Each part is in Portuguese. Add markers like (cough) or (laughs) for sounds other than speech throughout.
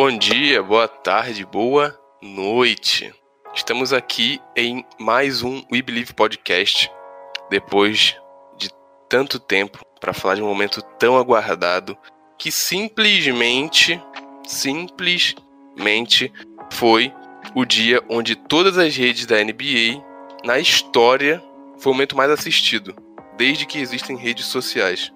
Bom dia, boa tarde, boa noite. Estamos aqui em mais um We Believe Podcast, depois de tanto tempo para falar de um momento tão aguardado que simplesmente, simplesmente foi o dia onde todas as redes da NBA na história foi o momento mais assistido, desde que existem redes sociais.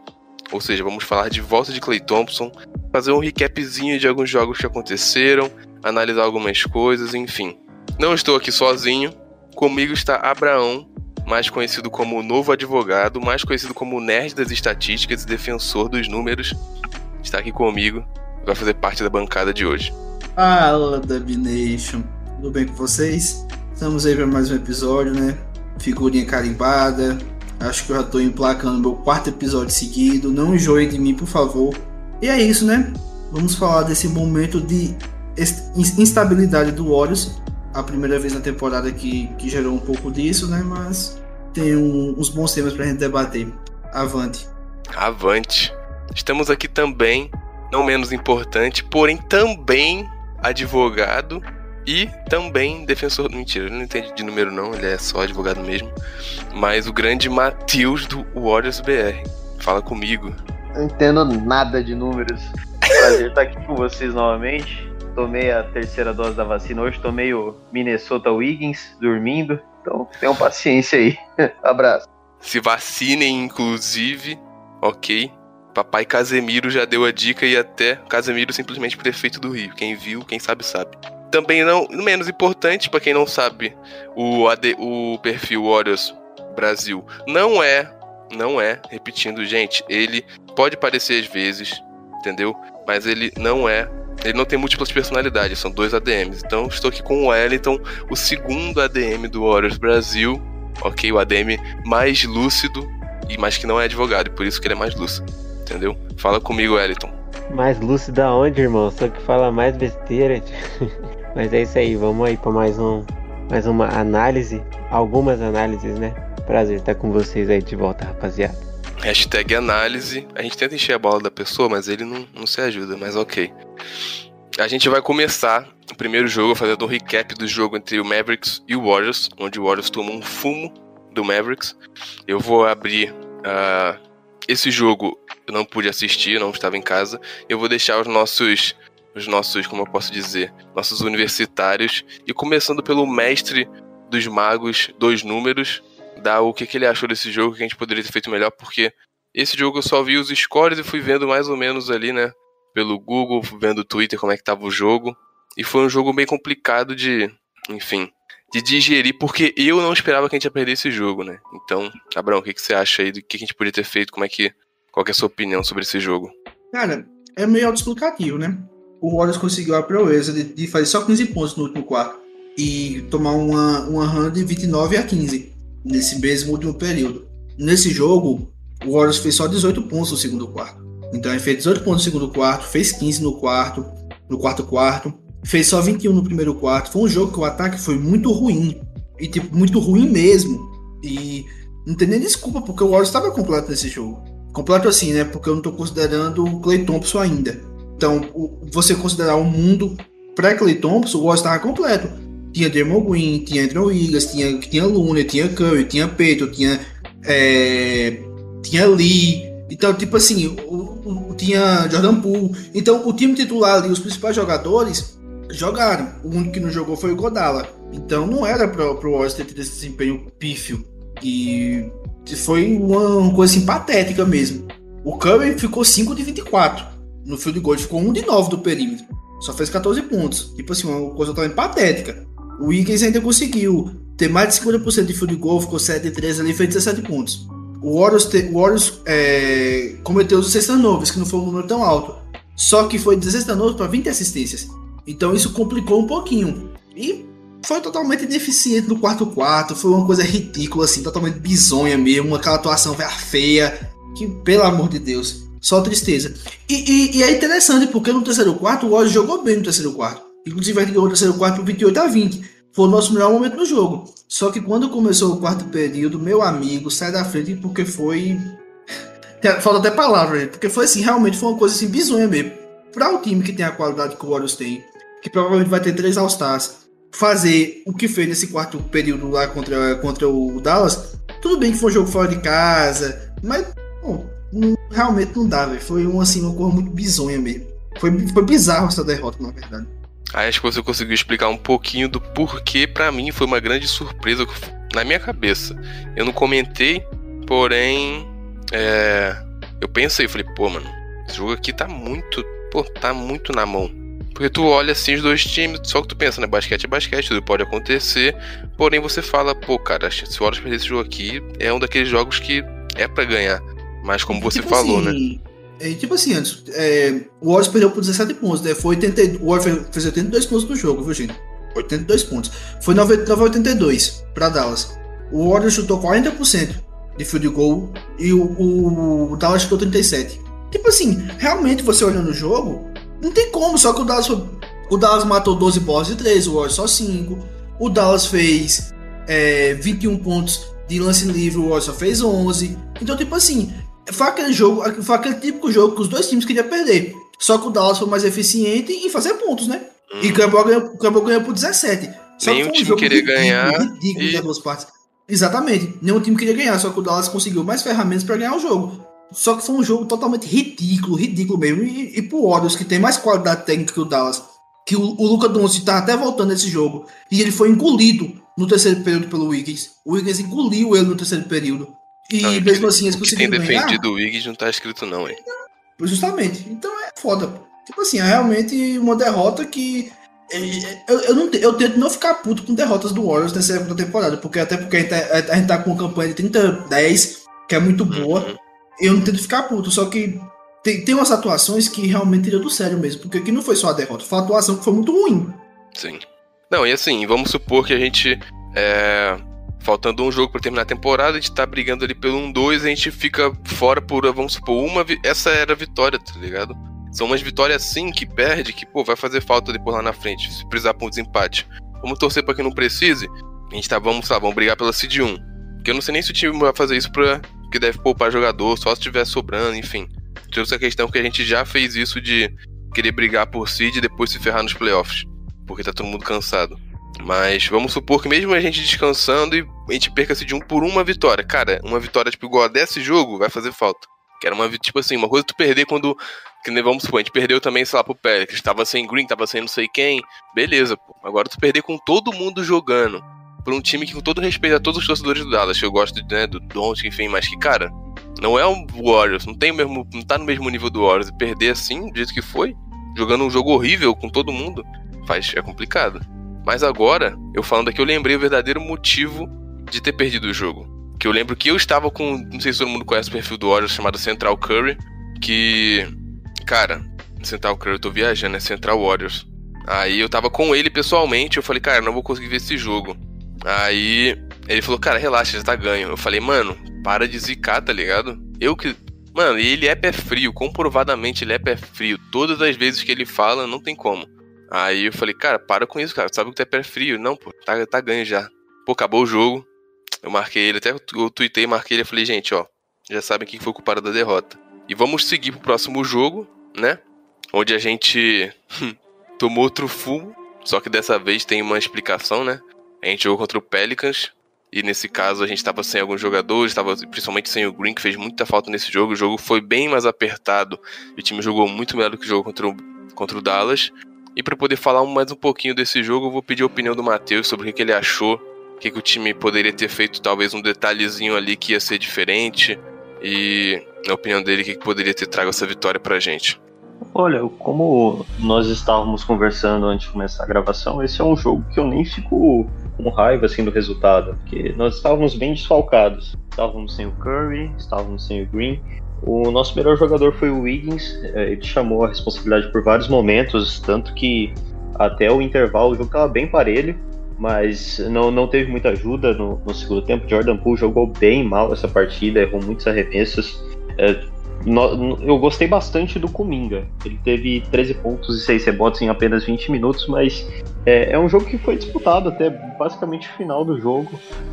Ou seja, vamos falar de volta de Clay Thompson, fazer um recapzinho de alguns jogos que aconteceram, analisar algumas coisas, enfim. Não estou aqui sozinho. Comigo está Abraão, mais conhecido como o novo advogado, mais conhecido como o nerd das estatísticas e defensor dos números. Está aqui comigo e vai fazer parte da bancada de hoje. Fala, Dub Nation. Tudo bem com vocês? Estamos aí para mais um episódio, né? Figurinha carimbada. Acho que eu já tô emplacando meu quarto episódio seguido. Não enjoem de mim, por favor. E é isso, né? Vamos falar desse momento de instabilidade do Warriors. A primeira vez na temporada que, que gerou um pouco disso, né? Mas tem um- uns bons temas pra gente debater. Avante. Avante. Estamos aqui também, não menos importante, porém também advogado e também defensor. Mentira, ele não entende de número não, ele é só advogado mesmo. Mas o grande Matheus do Warriors BR. Fala comigo. Não entendo nada de números. Prazer estar aqui com vocês novamente. Tomei a terceira dose da vacina hoje, tomei o Minnesota Wiggins dormindo. Então tenham paciência aí. (laughs) Abraço. Se vacinem, inclusive, ok? Papai Casemiro já deu a dica e até Casemiro simplesmente prefeito do Rio. Quem viu, quem sabe, sabe. Também não menos importante, pra quem não sabe, o, AD, o perfil Warriors Brasil não é, não é, repetindo, gente, ele pode parecer às vezes, entendeu? Mas ele não é, ele não tem múltiplas personalidades, são dois ADMs. Então estou aqui com o Wellington, o segundo ADM do Warriors Brasil, ok? O ADM mais lúcido e mais que não é advogado, por isso que ele é mais lúcido, entendeu? Fala comigo, Wellington. Mais lúcido aonde, irmão? Só que fala mais besteira. (laughs) Mas é isso aí, vamos aí para mais um mais uma análise, algumas análises, né? Prazer estar com vocês aí de volta, rapaziada. Hashtag análise. A gente tenta encher a bola da pessoa, mas ele não, não se ajuda, mas ok. A gente vai começar o primeiro jogo fazendo um recap do jogo entre o Mavericks e o Warriors, onde o Warriors tomou um fumo do Mavericks. Eu vou abrir ah, esse jogo, eu não pude assistir, não estava em casa. Eu vou deixar os nossos, os nossos, como eu posso dizer, nossos universitários e começando pelo mestre dos magos, dois números, dar o que, que ele achou desse jogo, que a gente poderia ter feito melhor, porque esse jogo eu só vi os scores e fui vendo mais ou menos ali, né? Pelo Google, vendo o Twitter como é que tava o jogo. E foi um jogo bem complicado de, enfim, de digerir, porque eu não esperava que a gente ia perder esse jogo, né? Então, Abraão, o que, que você acha aí do que a gente podia ter feito? Como é que. Qual que é a sua opinião sobre esse jogo? Cara, é meio autoexplicativo, né? O Warriors conseguiu a proeza de, de fazer só 15 pontos no último quarto e tomar uma, uma run de 29 a 15 nesse mesmo último período. Nesse jogo, o Warriors fez só 18 pontos no segundo quarto. Então ele fez 18 pontos no segundo quarto, fez 15 no quarto, no quarto quarto, fez só 21 no primeiro quarto. Foi um jogo que o ataque foi muito ruim. E tipo, muito ruim mesmo. E não tem nem desculpa, porque o Warriors estava completo nesse jogo. Completo assim, né? Porque eu não tô considerando o Clay Thompson ainda. Então, você considerar o mundo pré-Clay Thompson, o estava completo. Tinha Draymond Green, tinha Andrew Wiggins, tinha, tinha Looney, tinha Curry, tinha Peyton, tinha, é, tinha Lee. Então, tipo assim, o, o- tinha Jordan Poole. Então, o time titular ali, os principais jogadores, jogaram. O único que não jogou foi o Godala. Então, não era para o Warriors ter esse desempenho pífio. E foi uma coisa assim, patética mesmo. O Curry ficou 5 de 24 no field goal, ele ficou 1 de 9 do perímetro. Só fez 14 pontos. Tipo assim, uma coisa totalmente patética. O Wiggins ainda conseguiu ter mais de 50% de field goal, ficou 7 de 13 ali, fez 17 pontos. o Warriors, te, o Warriors é, cometeu 16 turnovers, que não foi um número tão alto. Só que foi 16 turnovers para 20 assistências. Então isso complicou um pouquinho. E foi totalmente deficiente no quarto quarto, foi uma coisa ridícula, assim, totalmente bizonha mesmo, aquela atuação feia, que, pelo amor de Deus, só tristeza. E, e, e é interessante, porque no terceiro quarto, o Warriors jogou bem no terceiro quarto. Inclusive, gente ganhou o terceiro quarto por 28 a 20. Foi o nosso melhor momento no jogo. Só que quando começou o quarto período, meu amigo sai da frente porque foi. (laughs) Falta até palavra, porque foi assim, realmente foi uma coisa assim bizonha mesmo. Para o time que tem a qualidade que o Warriors tem, que provavelmente vai ter três All-Stars, fazer o que fez nesse quarto período lá contra, contra o Dallas, tudo bem que foi um jogo fora de casa, mas bom, realmente não dá, velho. Foi um, assim, uma coisa muito bizonha mesmo. Foi, foi bizarro essa derrota, na verdade. Aí acho que você conseguiu explicar um pouquinho do porquê para mim foi uma grande surpresa na minha cabeça. Eu não comentei, porém é, eu pensei, falei, pô, mano, esse jogo aqui tá muito, pô, tá muito na mão. Porque tu olha assim os dois times, só que tu pensa, né? Basquete é basquete, tudo pode acontecer. Porém, você fala, pô, cara, se o Warriors perder esse jogo aqui, é um daqueles jogos que é para ganhar. Mas como você tipo falou, assim, né? É, tipo assim, antes, é, o Warriors perdeu por 17 pontos, né? Foi 80, o Warriors fez 82 pontos no jogo, viu, gente? 82 pontos. Foi 99 a 82 para Dallas. O Warriors chutou 40% de field goal e o, o, o Dallas chutou 37. Tipo assim, realmente você olhando o jogo, não tem como, só que o Dallas, o Dallas matou 12 bolas de 3, o Warriors só 5. O Dallas fez é, 21 pontos de lance livre, o Warriors só fez 11. Então, tipo assim, foi aquele jogo, foi aquele típico jogo que os dois times queriam perder. Só que o Dallas foi mais eficiente em fazer pontos, né? Hum. E o Campbell ganhou, Campbell ganhou por 17. Só Nenhum que foi um time queria ridículo, ganhar. Ridículo e... das duas partes. Exatamente. Nenhum time queria ganhar, só que o Dallas conseguiu mais ferramentas para ganhar o jogo. Só que foi um jogo totalmente ridículo, ridículo mesmo. E, e pro Warriors, que tem mais qualidade técnica que o Dallas, que o, o Luca Doncic tá até voltando nesse jogo, e ele foi engolido no terceiro período pelo Wiggins. O Wiggins engoliu ele no terceiro período. E não, mesmo assim eles conseguiram ganhar. tem defendido o Wiggins não tá escrito não, hein? Então, justamente. Então é foda. Tipo assim, é realmente uma derrota que é, eu, eu, não, eu tento não ficar puto com derrotas do Warriors nessa época da temporada, porque até porque a gente, tá, a gente tá com uma campanha de 30-10, que é muito boa. Uhum eu não tento ficar puto, só que tem, tem umas atuações que realmente tirou do sério mesmo, porque aqui não foi só a derrota, foi a atuação que foi muito ruim. Sim. Não, e assim, vamos supor que a gente. É, faltando um jogo para terminar a temporada, a gente tá brigando ali pelo 1-2, a gente fica fora por, vamos supor, uma. Essa era a vitória, tá ligado? São umas vitórias assim que perde, que, pô, vai fazer falta depois lá na frente, se precisar pra um desempate. Vamos torcer para que não precise. A gente tá, vamos lá, vamos brigar pela Cid 1. Porque eu não sei nem se o time vai fazer isso pra, que deve poupar jogador, só se estiver sobrando, enfim. Trouxe a questão que a gente já fez isso de querer brigar por seed e depois se ferrar nos playoffs, porque tá todo mundo cansado. Mas vamos supor que mesmo a gente descansando e a gente perca de um por uma vitória. Cara, uma vitória tipo igual a desse jogo vai fazer falta. Que era uma tipo assim, uma coisa tu perder quando que nem vamos supor, a gente perdeu também, sei lá, pro Pelicans, tava sem Green, tava sem não sei quem. Beleza, pô. Agora tu perder com todo mundo jogando por um time que, com todo respeito a todos os torcedores do Dallas, que eu gosto né, do Don't, enfim, mas que, cara, não é um Warriors, não tem o mesmo. não tá no mesmo nível do Warriors. E perder assim, do jeito que foi, jogando um jogo horrível com todo mundo, faz, é complicado. Mas agora, eu falando aqui, eu lembrei o verdadeiro motivo de ter perdido o jogo. Que eu lembro que eu estava com. Não sei se todo mundo conhece o perfil do Warriors chamado Central Curry. Que. Cara, Central Curry, eu tô viajando, é Central Warriors. Aí eu tava com ele pessoalmente, eu falei, cara, não vou conseguir ver esse jogo. Aí ele falou, cara, relaxa, já tá ganho. Eu falei, mano, para de zicar, tá ligado? Eu que. Mano, ele é pé frio, comprovadamente ele é pé frio. Todas as vezes que ele fala, não tem como. Aí eu falei, cara, para com isso, cara. Sabe que tu é pé frio? Não, pô, tá, tá ganho já. Pô, acabou o jogo. Eu marquei ele, até eu tuitei, marquei ele e falei, gente, ó, já sabem quem foi o culpado da derrota. E vamos seguir pro próximo jogo, né? Onde a gente tomou outro fumo. Só que dessa vez tem uma explicação, né? A gente jogou contra o Pelicans. E nesse caso a gente estava sem alguns jogadores, estava principalmente sem o Green, que fez muita falta nesse jogo. O jogo foi bem mais apertado. O time jogou muito melhor do que jogou contra o, contra o Dallas. E para poder falar mais um pouquinho desse jogo, eu vou pedir a opinião do Matheus sobre o que, ele achou, o que, o time poderia ter feito, talvez um detalhezinho ali que ia ser diferente. E na opinião dele, o que, que poderia ter trago essa vitória pra gente. Olha, como nós estávamos conversando antes de começar a gravação, esse é um jogo que eu nem fico com raiva assim do resultado, porque nós estávamos bem desfalcados. Estávamos sem o Curry, estávamos sem o Green. O nosso melhor jogador foi o Wiggins, é, ele chamou a responsabilidade por vários momentos, tanto que até o intervalo o jogo estava bem parelho, mas não, não teve muita ajuda no, no, segundo tempo. Jordan Poole jogou bem mal essa partida, errou muitos arremessos. É, no, eu gostei bastante do Kuminga. Ele teve 13 pontos e 6 rebotes em apenas 20 minutos, mas é, é um jogo que foi disputado até basicamente o final do jogo.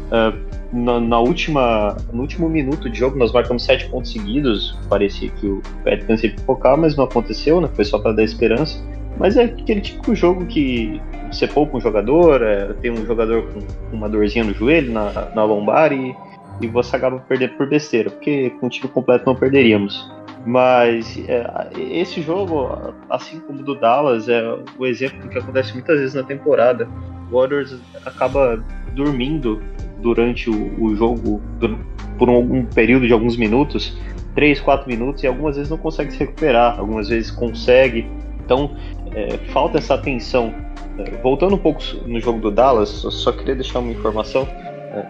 Uh, na, na, última, no último minuto de jogo, nós marcamos 7 pontos seguidos. Parecia que o Pelicans ia focar, mas não aconteceu, né? foi só para dar esperança. Mas é aquele tipo de jogo que você poupa um jogador, é, tem um jogador com uma dorzinha no joelho, na, na lombar, e e você acaba perdendo por besteira, porque com o time completo não perderíamos. Mas é, esse jogo, assim como o do Dallas, é o exemplo do que acontece muitas vezes na temporada. O Warriors acaba dormindo durante o, o jogo por um, um, período de alguns minutos, 3, 4 minutos, e algumas vezes não consegue se recuperar, algumas vezes consegue. Então é, falta essa atenção. É, voltando um pouco no jogo do Dallas, só queria deixar uma informação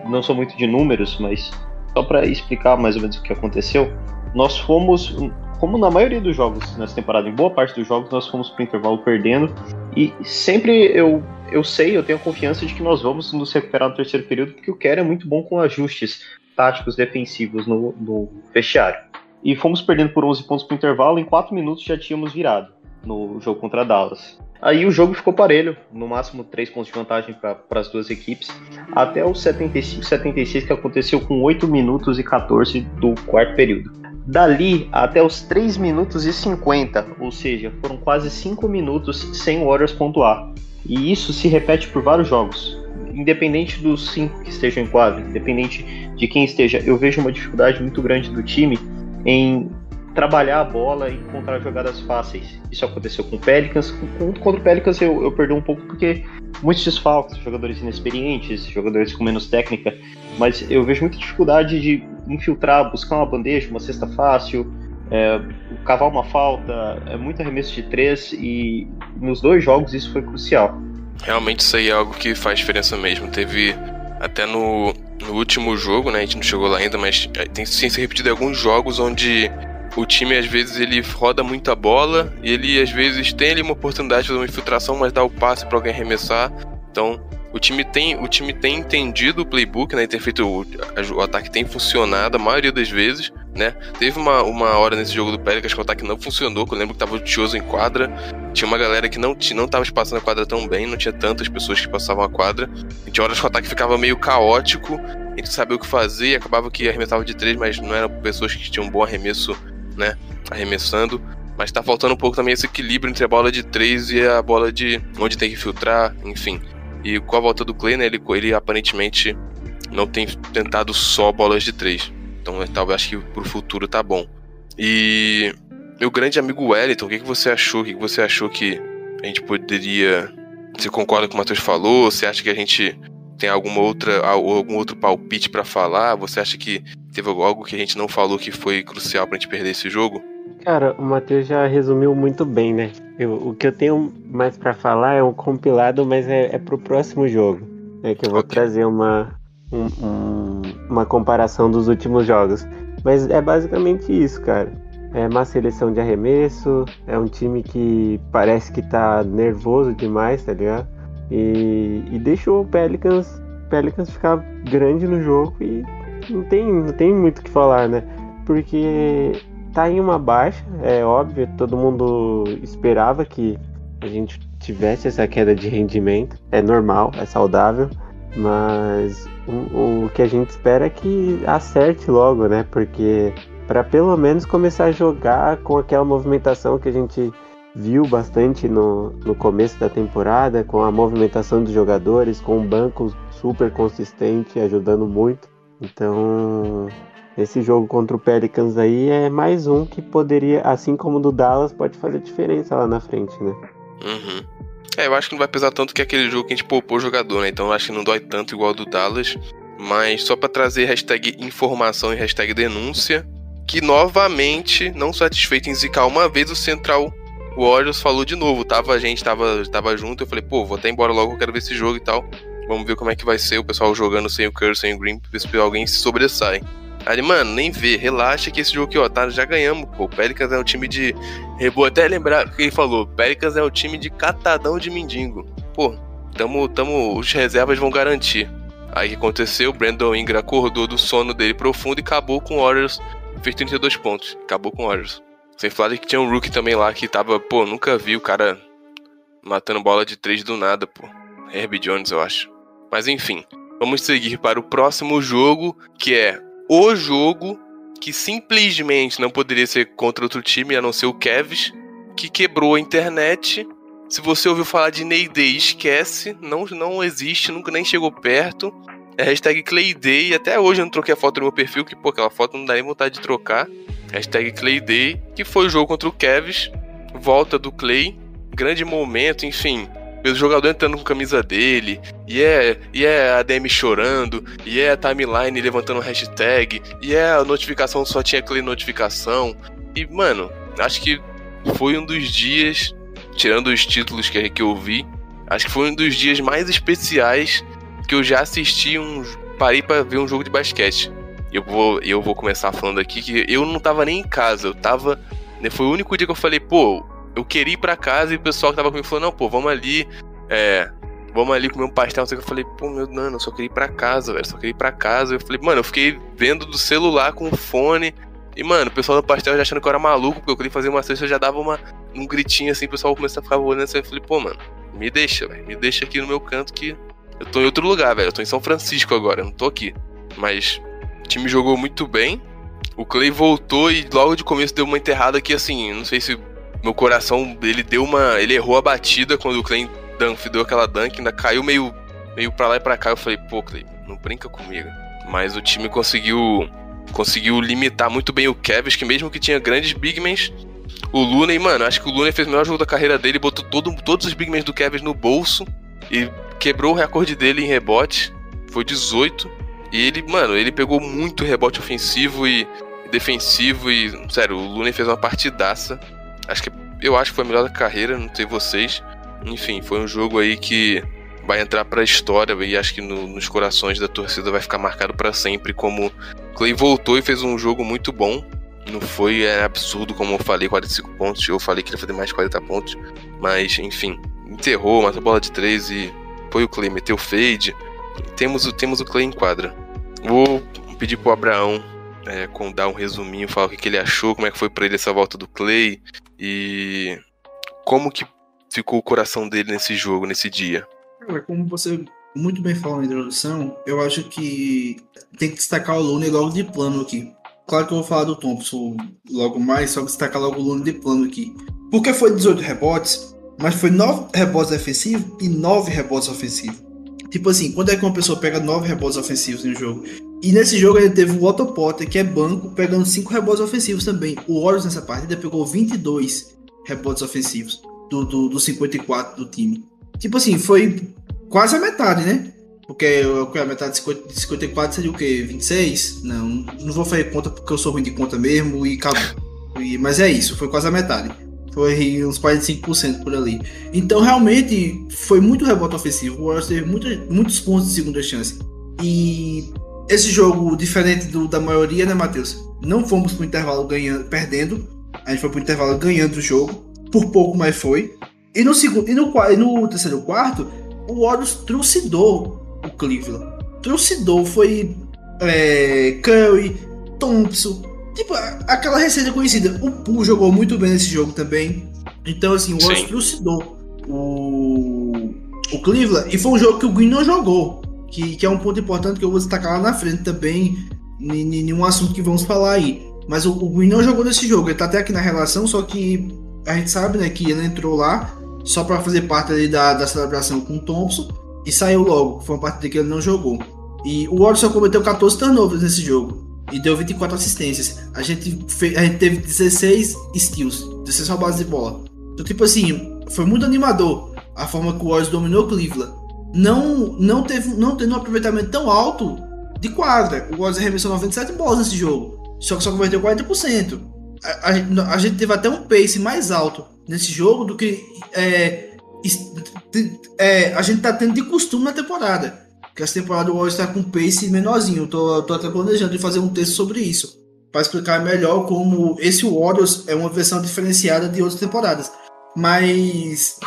não sou muito de números, mas só para explicar mais ou menos o que aconteceu, nós fomos, como na maioria dos jogos nessa temporada, em boa parte dos jogos, nós fomos para o intervalo perdendo, e sempre eu, eu sei, eu tenho confiança de que nós vamos nos recuperar no terceiro período, porque o Kerr é muito bom com ajustes táticos defensivos no, no vestiário. E fomos perdendo por 11 pontos para o intervalo, em 4 minutos já tínhamos virado no jogo contra Dallas. Aí o jogo ficou parelho, no máximo 3 pontos de vantagem para as duas equipes, até os 75 76 que aconteceu com 8 minutos e 14 do quarto período. Dali até os 3 minutos e 50, ou seja, foram quase 5 minutos sem o Warriors pontuar. E isso se repete por vários jogos. Independente dos 5 que estejam em quadro, independente de quem esteja, eu vejo uma dificuldade muito grande do time em trabalhar a bola e encontrar jogadas fáceis. Isso aconteceu com o Pelicans. Contra o Pelicans eu, eu perdi um pouco porque muitos desfalques, jogadores inexperientes, jogadores com menos técnica, mas eu vejo muita dificuldade de infiltrar, buscar uma bandeja, uma cesta fácil, é, cavar uma falta, é muito arremesso de três e nos dois jogos isso foi crucial. Realmente isso aí é algo que faz diferença mesmo. Teve até no, no último jogo, né? A gente não chegou lá ainda, mas é, tem sim se repetido alguns jogos onde o time às vezes ele roda muita bola e ele às vezes tem ali uma oportunidade de fazer uma infiltração, mas dá o passe para alguém arremessar. Então, o time tem, o time tem entendido o playbook, né? Tem feito o, o ataque tem funcionado a maioria das vezes, né? Teve uma, uma hora nesse jogo do Pelicans que o ataque não funcionou, que eu lembro que tava o Tioso em quadra, tinha uma galera que não não tava espaçando a quadra tão bem, não tinha tantas pessoas que passavam a quadra. E tinha horas que o ataque ficava meio caótico, a gente sabia o que fazer, acabava que arremessava de três, mas não eram pessoas que tinham um bom arremesso né? Arremessando. Mas tá faltando um pouco também esse equilíbrio entre a bola de três e a bola de onde tem que filtrar, enfim. E com a volta do Clay, né, ele, ele aparentemente não tem tentado só bolas de três. Então talvez acho que pro futuro tá bom. E meu grande amigo Wellington, o que, que você achou? O que, que você achou que a gente poderia. Você concorda com o que o Matheus falou? Você acha que a gente tem alguma outra, algum outro palpite para falar? Você acha que teve algo que a gente não falou que foi crucial pra gente perder esse jogo? Cara, o Matheus já resumiu muito bem, né? Eu, o que eu tenho mais para falar é um compilado, mas é, é pro próximo jogo. É que eu vou okay. trazer uma, um, um, uma comparação dos últimos jogos. Mas é basicamente isso, cara. É uma seleção de arremesso, é um time que parece que tá nervoso demais, tá ligado? E, e deixou o Pelicans, Pelicans ficar grande no jogo e não tem, não tem muito o que falar, né? Porque tá em uma baixa, é óbvio, todo mundo esperava que a gente tivesse essa queda de rendimento, é normal, é saudável, mas o, o que a gente espera é que acerte logo, né? Porque para pelo menos começar a jogar com aquela movimentação que a gente viu bastante no, no começo da temporada, com a movimentação dos jogadores, com um banco super consistente, ajudando muito. Então, esse jogo contra o Pelicans aí é mais um que poderia, assim como o do Dallas, pode fazer diferença lá na frente, né? Uhum. É, eu acho que não vai pesar tanto que aquele jogo que a gente poupou o jogador, né? Então eu acho que não dói tanto igual do Dallas. Mas só para trazer hashtag informação e hashtag denúncia, que novamente, não satisfeito em zicar uma vez, o Central Warriors falou de novo. Tava a gente, tava, tava junto, eu falei, pô, vou até embora logo, eu quero ver esse jogo e tal. Vamos ver como é que vai ser o pessoal jogando sem o Curry, sem o Green, ver se alguém se sobressai. Aí, mano, nem vê, relaxa que esse jogo aqui, ó, tá, já ganhamos, pô. O Pelicans é um time de. Eu até lembrar o que ele falou: Pelicans é um time de catadão de mendigo. Pô, tamo, tamo, os reservas vão garantir. Aí o que aconteceu? O Brandon Ingram acordou do sono dele profundo e acabou com o Warriors. Fez 32 pontos. Acabou com o Warriors. Sem falar que tinha um rookie também lá que tava, pô, nunca vi o cara matando bola de três do nada, pô. Herbie Jones, eu acho. Mas enfim, vamos seguir para o próximo jogo, que é o jogo que simplesmente não poderia ser contra outro time a não ser o Cavs, que quebrou a internet. Se você ouviu falar de Ney Day, esquece, não, não existe, nunca nem chegou perto. É hashtag Clayday, até hoje eu não troquei a foto do meu perfil, que pô, aquela foto não dá nem vontade de trocar. Hashtag Clayday, que foi o jogo contra o Cavs, volta do Clay, grande momento, enfim o jogador entrando com a camisa dele, e é, e é a DM chorando, e é a timeline levantando hashtag, e é a notificação só tinha aquela notificação. E, mano, acho que foi um dos dias, tirando os títulos que, que eu vi, acho que foi um dos dias mais especiais que eu já assisti um. Parei para ver um jogo de basquete. Eu vou, eu vou começar falando aqui que eu não tava nem em casa, eu tava. Né, foi o único dia que eu falei, pô, eu queria ir pra casa e o pessoal que tava comigo falou, não, pô, vamos ali, é, vamos ali comer um pastel. Eu falei, pô, meu, mano, eu só queria ir pra casa, velho, só queria ir pra casa. Eu falei, mano, eu fiquei vendo do celular com o fone. E, mano, o pessoal do pastel já achando que eu era maluco, porque eu queria fazer uma cesta, eu já dava uma, um gritinho assim, o pessoal começou a ficar olhando assim. Eu falei, pô, mano, me deixa, velho, me deixa aqui no meu canto que eu tô em outro lugar, velho. Eu tô em São Francisco agora, eu não tô aqui. Mas o time jogou muito bem. O Clay voltou e logo de começo deu uma enterrada que, assim, não sei se meu coração, ele deu uma. Ele errou a batida quando o Clay Dunphy deu aquela dunk, ainda caiu meio, meio pra lá e pra cá. Eu falei, pô, Clay, não brinca comigo. Mas o time conseguiu. Conseguiu limitar muito bem o Kevin, que mesmo que tinha grandes bigmans, o Looney, mano, acho que o Looney fez o melhor jogo da carreira dele, botou todo, todos os bigmans do Kevin no bolso e quebrou o recorde dele em rebote. Foi 18. E ele, mano, ele pegou muito rebote ofensivo e defensivo e, sério, o Looney fez uma partidaça. Acho que eu acho que foi a melhor da carreira, não sei vocês. Enfim, foi um jogo aí que vai entrar para a história e acho que no, nos corações da torcida vai ficar marcado para sempre como Clay voltou e fez um jogo muito bom. Não foi é, absurdo como eu falei, 45 pontos. Eu falei que ele ia fazer mais de 40 pontos. Mas, enfim, enterrou, matou bola de 3 e foi o Clay, meteu fade. Temos, temos o Clay em quadra. Vou pedir pro Abraão é, com, dar um resuminho, falar o que, que ele achou, como é que foi para ele essa volta do Clay e como que ficou o coração dele nesse jogo, nesse dia. Cara, como você muito bem falou na introdução, eu acho que tem que destacar o Lune logo de plano aqui. Claro que eu vou falar do Thompson logo mais, só destacar logo o Lune de plano aqui. Porque foi 18 rebotes, mas foi 9 rebotes defensivos e 9 rebotes ofensivos. Tipo assim, quando é que uma pessoa pega 9 rebotes ofensivos em um jogo? E nesse jogo ele teve o Otto Potter, que é banco, pegando 5 rebotes ofensivos também. O Warriors nessa partida pegou 22 rebotes ofensivos do, do, do 54 do time. Tipo assim, foi quase a metade, né? Porque a metade de 54 seria o quê? 26? Não, não vou fazer conta porque eu sou ruim de conta mesmo e acabou. E, mas é isso, foi quase a metade. Foi uns 45% por ali. Então, realmente, foi muito rebote ofensivo. O Warriors teve muitos pontos de segunda chance. E esse jogo, diferente do, da maioria, né, Matheus? Não fomos pro intervalo ganhando, perdendo. A gente foi pro intervalo ganhando o jogo. Por pouco, mas foi. E no segundo, e no, e no terceiro quarto, o Warriors trucidou o Cleveland. Trucidou, foi é, Curry, Thompson, Tipo, aquela receita conhecida. O Poo jogou muito bem nesse jogo também. Então, assim, o Warriors trucidou o, o Cleveland. E foi um jogo que o Green não jogou. Que, que é um ponto importante que eu vou destacar lá na frente também. Em um assunto que vamos falar aí. Mas o, o Green não jogou nesse jogo. Ele tá até aqui na relação, só que a gente sabe, né, que ele entrou lá só para fazer parte ali da, da celebração com o Thompson e saiu logo. Foi uma partida que ele não jogou. E o só cometeu 14 turnovers nesse jogo e deu 24 assistências. A gente, fez, a gente teve 16 steals, 16 roubadas de bola. Então, tipo assim, foi muito animador a forma que o Warriors dominou Cleveland. Não, não, teve, não tendo um aproveitamento tão alto de quadra. O Warriors arremessou 97 bolas nesse jogo, só que só converteu 40%. A, a, a, gente teve até um pace mais alto nesse jogo do que é, é, a gente tá tendo de costume na temporada. Que essa temporada o Warriors tá com um pace menorzinho. Tô, tô até planejando de fazer um texto sobre isso. para explicar melhor como esse Warriors é uma versão diferenciada de outras temporadas. Mas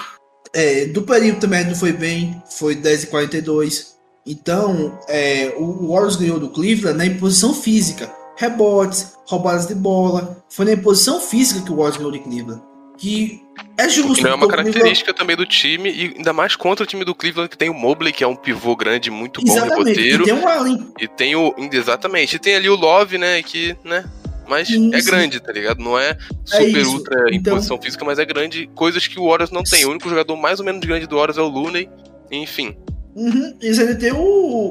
é, do período também não foi bem, foi 10 e 42. Então, é, o Warriors ganhou do Cleveland na imposição física. Rebotes, roubadas de bola. Foi na imposição física que o Warriors ganhou de Cleveland. Que é justo. Não é uma característica também do time, e ainda mais contra o time do Cleveland, que tem o Mobley, que é um pivô grande, muito bom Exatamente. reboteiro. E tem um Allen. E tem o. Exatamente. E tem ali o Love, né? Que, né? Mas é sim. grande, tá ligado? Não é super isso. ultra em Então- posição física, mas é grande. Coisas que o Warriors não tem. O único jogador mais ou menos grande do Warriors é o Looney. Enfim. Uhum. E você tem o,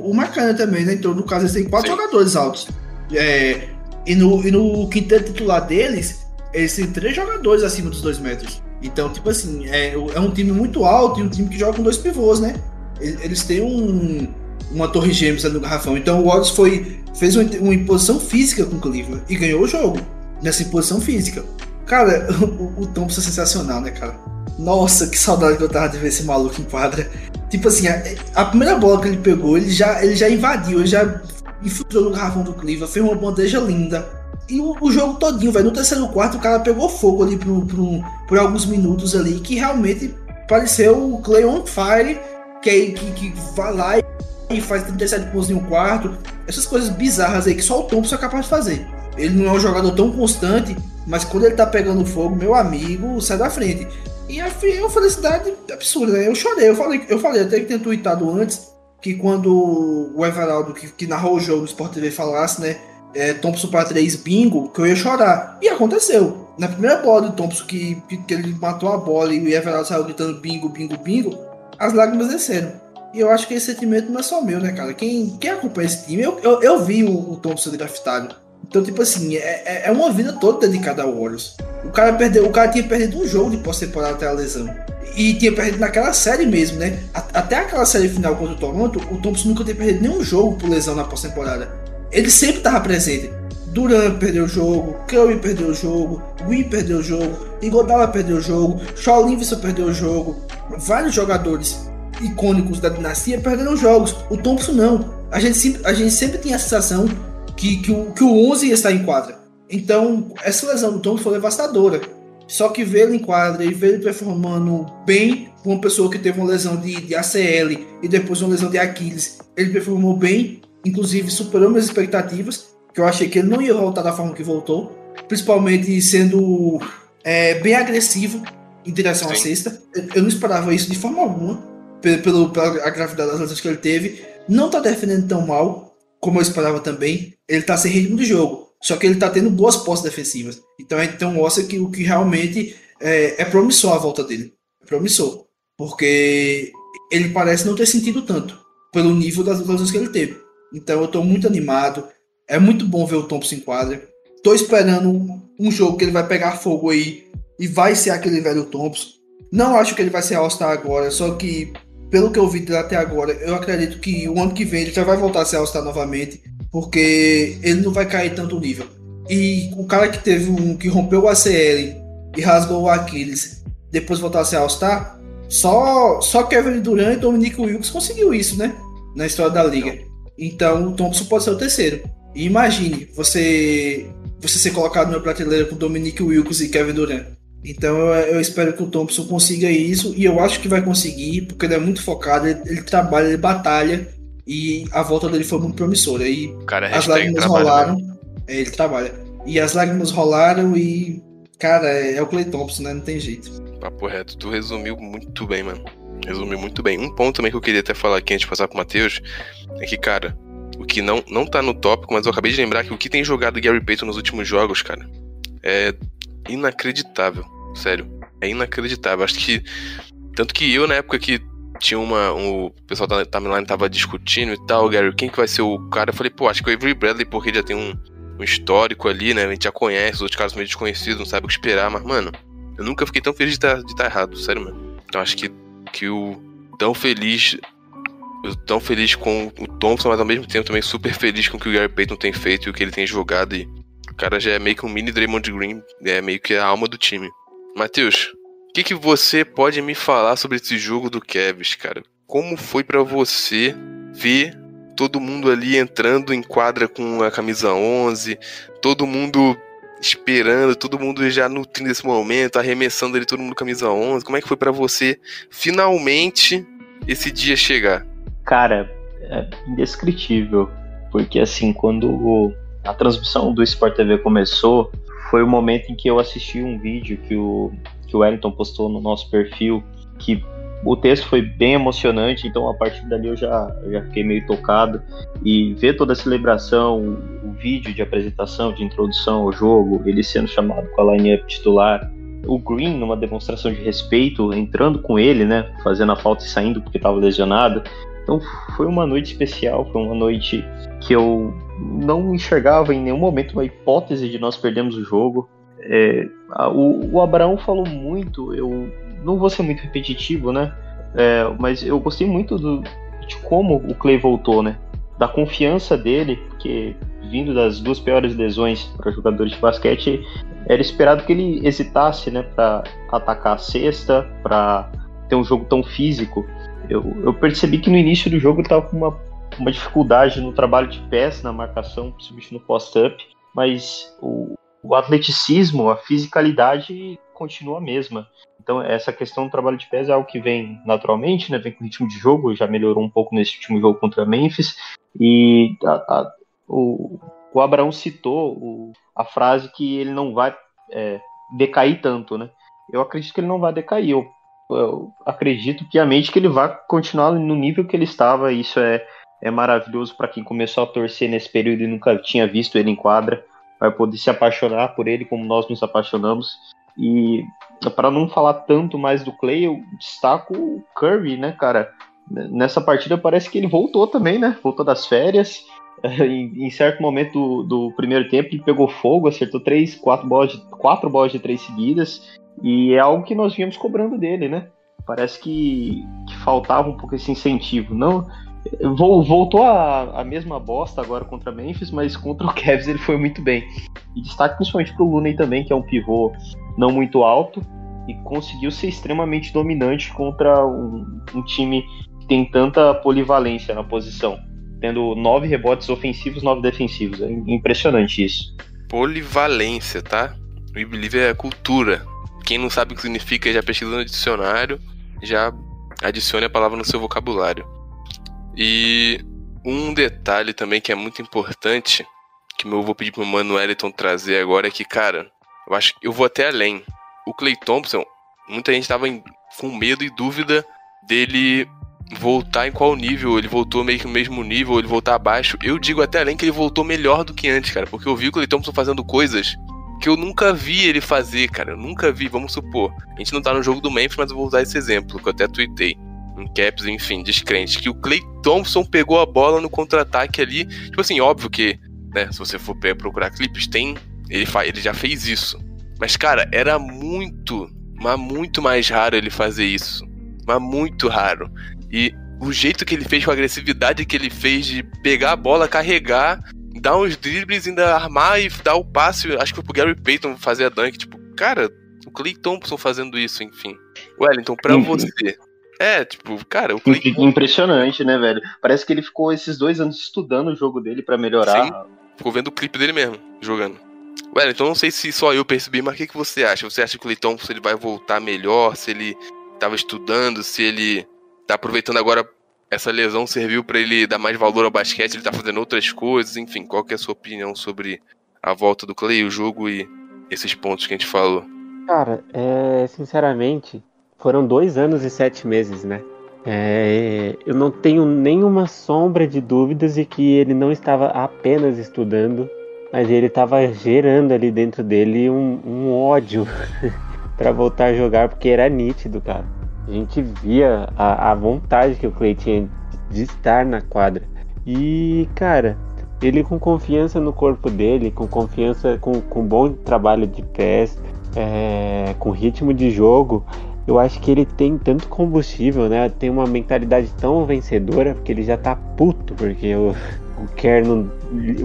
o Macana também, né? Então, no caso, eles têm quatro Sim. jogadores altos. É, e, no, e no quinteto titular deles, eles têm três jogadores acima dos dois metros. Então, tipo assim, é, é um time muito alto e um time que joga com dois pivôs, né? Eles têm um, uma torre gêmeas ali no garrafão. Então o Warriors foi, fez uma, uma imposição física com o Cleveland e ganhou o jogo nessa imposição física. Cara, (laughs) o, o Thompson é sensacional, né, cara? Nossa, que saudade que eu tava de ver esse maluco em quadra. Tipo assim, a, a primeira bola que ele pegou, ele já, ele já invadiu, ele já infiltrou no garrafão do Cleveland, fez uma bandeja linda. E o, o jogo todinho, velho. No terceiro quarto, o cara pegou fogo ali por, por, por alguns minutos ali, que realmente pareceu o Clay on Fire, que, que, que vai lá e, e faz 37 pontos em um quarto. Essas coisas bizarras aí que só o Thompson é capaz de fazer. Ele não é um jogador tão constante, mas quando ele tá pegando fogo, meu amigo, sai da frente. E a é uma felicidade absurda, né? Eu chorei, eu falei, eu falei até que tinha tweetado antes que quando o Everaldo, que, que narrou o jogo do Sport TV, falasse, né? É, Thompson para 3 bingo, que eu ia chorar. E aconteceu. Na primeira bola do Thompson, que, que ele matou a bola e o Everaldo saiu gritando bingo, bingo, bingo, as lágrimas desceram. E eu acho que esse sentimento não é só meu, né, cara? Quem, quem acompanha esse time, eu, eu, eu vi o, o Thompson draftado. Então, tipo assim, é, é- é uma vida toda dedicada ao Warriors. O cara perdeu, o cara tinha perdido um jogo de pós-temporada até a lesão. E tinha perdido naquela série mesmo, né? Até aquela série final contra o Toronto, o Thompson nunca tinha perdido nenhum jogo por lesão na pós-temporada. Ele sempre estava presente. Durant perdeu o jogo, Curry perdeu o jogo, Green perdeu o jogo, Igodala perdeu o jogo, Shaw Livingston perdeu o jogo. Vários jogadores icônicos da dinastia perderam jogos. O Thompson não. A gente, sempre- a gente sempre tinha a sensação que, que, o, que o 11 ia estar em quadra. Então, essa lesão do Thompson foi devastadora. Só que ver ele em quadra e ver ele performando bem com uma pessoa que teve uma lesão de, de ACL e depois uma lesão de Aquiles, ele performou bem, inclusive superou minhas expectativas, que eu achei que ele não ia voltar da forma que voltou, principalmente sendo é, bem agressivo em direção à Sim. cesta. Eu, não esperava isso de forma alguma, pelo, pela gravidade das lesões que ele teve. Não tá defendendo tão mal como eu esperava também. Ele tá sem ritmo de jogo. Só que ele tá tendo boas posses defensivas. Então a gente mostra que o que realmente é, é promissor a volta dele. É promissor. Porque ele parece não ter sentido tanto pelo nível das lesões que ele teve. Então eu tô muito animado. É muito bom ver o Thompson em quadra. Tô esperando um jogo que ele vai pegar fogo aí e vai ser aquele velho Thompson. Não acho que ele vai ser All-Star agora, só que pelo que eu vi até agora, eu acredito que o ano que vem ele já vai voltar a ser All-Star novamente, porque ele não vai cair tanto nível. E o cara que teve um que rompeu o ACL e rasgou o Aquiles, depois voltar a ser All-Star, só só Kevin Durant e Dominic Wilkes conseguiu isso, né? Na história da liga. Então o Thompson pode ser o terceiro. E imagine você você ser colocado na prateleira com Dominic Wilkes e Kevin Durant. Então eu, eu espero que o Thompson consiga isso e eu acho que vai conseguir porque ele é muito focado, ele, ele trabalha, ele batalha e a volta dele foi muito promissora. E cara é as lágrimas trabalho. rolaram. né? É, ele trabalha. E as lágrimas rolaram e. Cara, é, é o Clay Thompson, né? Não tem jeito. Papo reto, tu resumiu muito bem, mano. Resumiu muito bem. Um ponto também que eu queria até falar aqui antes de passar pro Matheus é que, cara, o que não, não tá no tópico, mas eu acabei de lembrar que o que tem jogado Gary Payton nos últimos jogos, cara, é inacreditável. Sério. É inacreditável. Acho que. Tanto que eu, na época que tinha uma. Um, o pessoal da timeline tava discutindo e tal, Gary, quem que vai ser o cara? Eu falei, pô, acho que é o Avery Bradley, porque já tem um, um histórico ali, né? A gente já conhece, os outros caras meio desconhecidos, não sabe o que esperar, mas, mano, eu nunca fiquei tão feliz de estar de tá errado, sério, mano. Então acho que, que o. Tão feliz. Eu tão feliz com o Thompson, mas ao mesmo tempo também super feliz com o que o Gary Payton tem feito e o que ele tem jogado. E o cara já é meio que um mini Draymond Green, é meio que a alma do time. Matheus, O que, que você pode me falar sobre esse jogo do Kevs, cara? Como foi para você ver todo mundo ali entrando em quadra com a camisa 11, todo mundo esperando, todo mundo já nutrindo esse momento, arremessando ali todo mundo camisa 11. Como é que foi para você finalmente esse dia chegar? Cara, é indescritível, porque assim, quando a transmissão do Sport TV começou, foi o momento em que eu assisti um vídeo que o que o Wellington postou no nosso perfil, que o texto foi bem emocionante, então a partir dali eu já, já fiquei meio tocado. E ver toda a celebração, o, o vídeo de apresentação, de introdução ao jogo, ele sendo chamado com a line-up titular, o Green numa demonstração de respeito, entrando com ele, né, fazendo a falta e saindo porque estava lesionado. Então foi uma noite especial, foi uma noite que eu não enxergava em nenhum momento uma hipótese de nós perdermos o jogo. É, a, o, o Abraão falou muito, eu não vou ser muito repetitivo, né? É, mas eu gostei muito do, de como o Clay voltou, né? Da confiança dele, porque vindo das duas piores lesões para jogadores de basquete, era esperado que ele hesitasse, né, para atacar a cesta, para ter um jogo tão físico. Eu, eu percebi que no início do jogo estava com uma, uma dificuldade no trabalho de pés, na marcação, principalmente no post-up, mas o, o atleticismo, a fisicalidade continua a mesma. Então, essa questão do trabalho de pés é algo que vem naturalmente, né? Vem com o ritmo de jogo, já melhorou um pouco nesse último jogo contra Memphis. E a, a, o, o Abraão citou o, a frase que ele não vai é, decair tanto, né? Eu acredito que ele não vai decair. Eu, eu acredito piamente que ele vai continuar no nível que ele estava. Isso é, é maravilhoso para quem começou a torcer nesse período e nunca tinha visto ele em quadra vai poder se apaixonar por ele como nós nos apaixonamos. E para não falar tanto mais do Clay, eu destaco o Curry, né, cara? Nessa partida parece que ele voltou também, né? Voltou das férias. (laughs) Em, em certo momento do, do, primeiro tempo ele pegou fogo, acertou três, quatro bolas, de, quatro bolas de três seguidas. E é algo que nós vínhamos cobrando dele, né? Parece que, que faltava um pouco esse incentivo. Não, Voltou a, a mesma bosta agora contra Memphis, mas contra o (laughs) Cavs ele foi muito bem. E destaque principalmente pro Looney também, que é um pivô não muito alto e conseguiu ser extremamente dominante contra um, um time que tem tanta polivalência na posição, tendo nove rebotes ofensivos, nove defensivos. É impressionante isso. Polivalência, tá? We believe é cultura. Quem não sabe o que significa já pesquisa no dicionário, já adicione a palavra no seu vocabulário. E um detalhe também que é muito importante, que eu vou pedir pro Mano Wellington trazer agora, é que, cara, eu acho que eu vou até além. O Clay Thompson, muita gente tava em, com medo e dúvida dele voltar em qual nível. Ele voltou meio que no mesmo nível, ele voltar abaixo. Eu digo até além que ele voltou melhor do que antes, cara, porque eu vi o Clay Thompson fazendo coisas que eu nunca vi ele fazer, cara. Eu nunca vi, vamos supor. A gente não tá no jogo do Memphis, mas eu vou usar esse exemplo, que eu até tuitei em caps, enfim, descrente, que o Clay Thompson pegou a bola no contra-ataque ali. Tipo assim, óbvio que, né, se você for procurar clipes, tem. Ele, ele já fez isso. Mas, cara, era muito, mas muito mais raro ele fazer isso. Mas muito raro. E o jeito que ele fez, com a agressividade que ele fez de pegar a bola, carregar, dar uns dribles, ainda armar e dar o passe. Acho que foi pro Gary Payton fazer a dunk. Tipo, cara, o Clay Thompson fazendo isso, enfim. Wellington, pra uhum. você, é, tipo, cara, o Clay... Impressionante, né, velho? Parece que ele ficou esses dois anos estudando o jogo dele para melhorar. Sim, ficou vendo o clipe dele mesmo, jogando. Well, então não sei se só eu percebi, mas o que, que você acha? Você acha que o Clay Thompson ele vai voltar melhor? Se ele tava estudando, se ele tá aproveitando agora essa lesão serviu para ele dar mais valor ao basquete, ele tá fazendo outras coisas, enfim, qual que é a sua opinião sobre a volta do Clay, o jogo e esses pontos que a gente falou? Cara, é, sinceramente, foram dois anos e sete meses, né? É, eu não tenho nenhuma sombra de dúvidas de que ele não estava apenas estudando, mas ele estava gerando ali dentro dele um, um ódio (laughs) para voltar a jogar, porque era nítido, cara. A gente via a, a vontade que o Clay tinha de estar na quadra. E, cara, ele com confiança no corpo dele, com confiança, com, com bom trabalho de pés, é, com ritmo de jogo, eu acho que ele tem tanto combustível, né? Tem uma mentalidade tão vencedora, porque ele já tá puto, porque o, o Kerr não,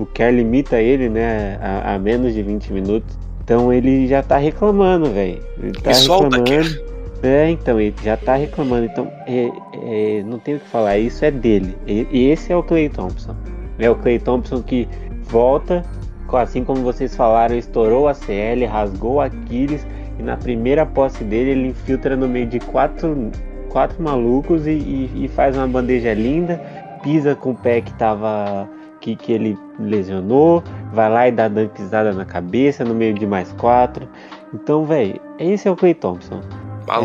o Kerr limita ele, né, a, a, menos de 20 minutos. Então ele já tá reclamando, velho. Ele tá Me reclamando. Solta, É, então, ele já tá reclamando. Então, é, é, não tem o que falar, isso é dele. E, e esse é o Clay Thompson. É o Clay Thompson que volta, assim como vocês falaram, estourou a CL, rasgou Aquiles e na primeira posse dele ele infiltra no meio de quatro, quatro malucos e, e, e faz uma bandeja linda, pisa com o pé que tava que, que ele lesionou, vai lá e dá dunkizada na cabeça no meio de mais quatro. Então, velho, esse é o Clay Thompson.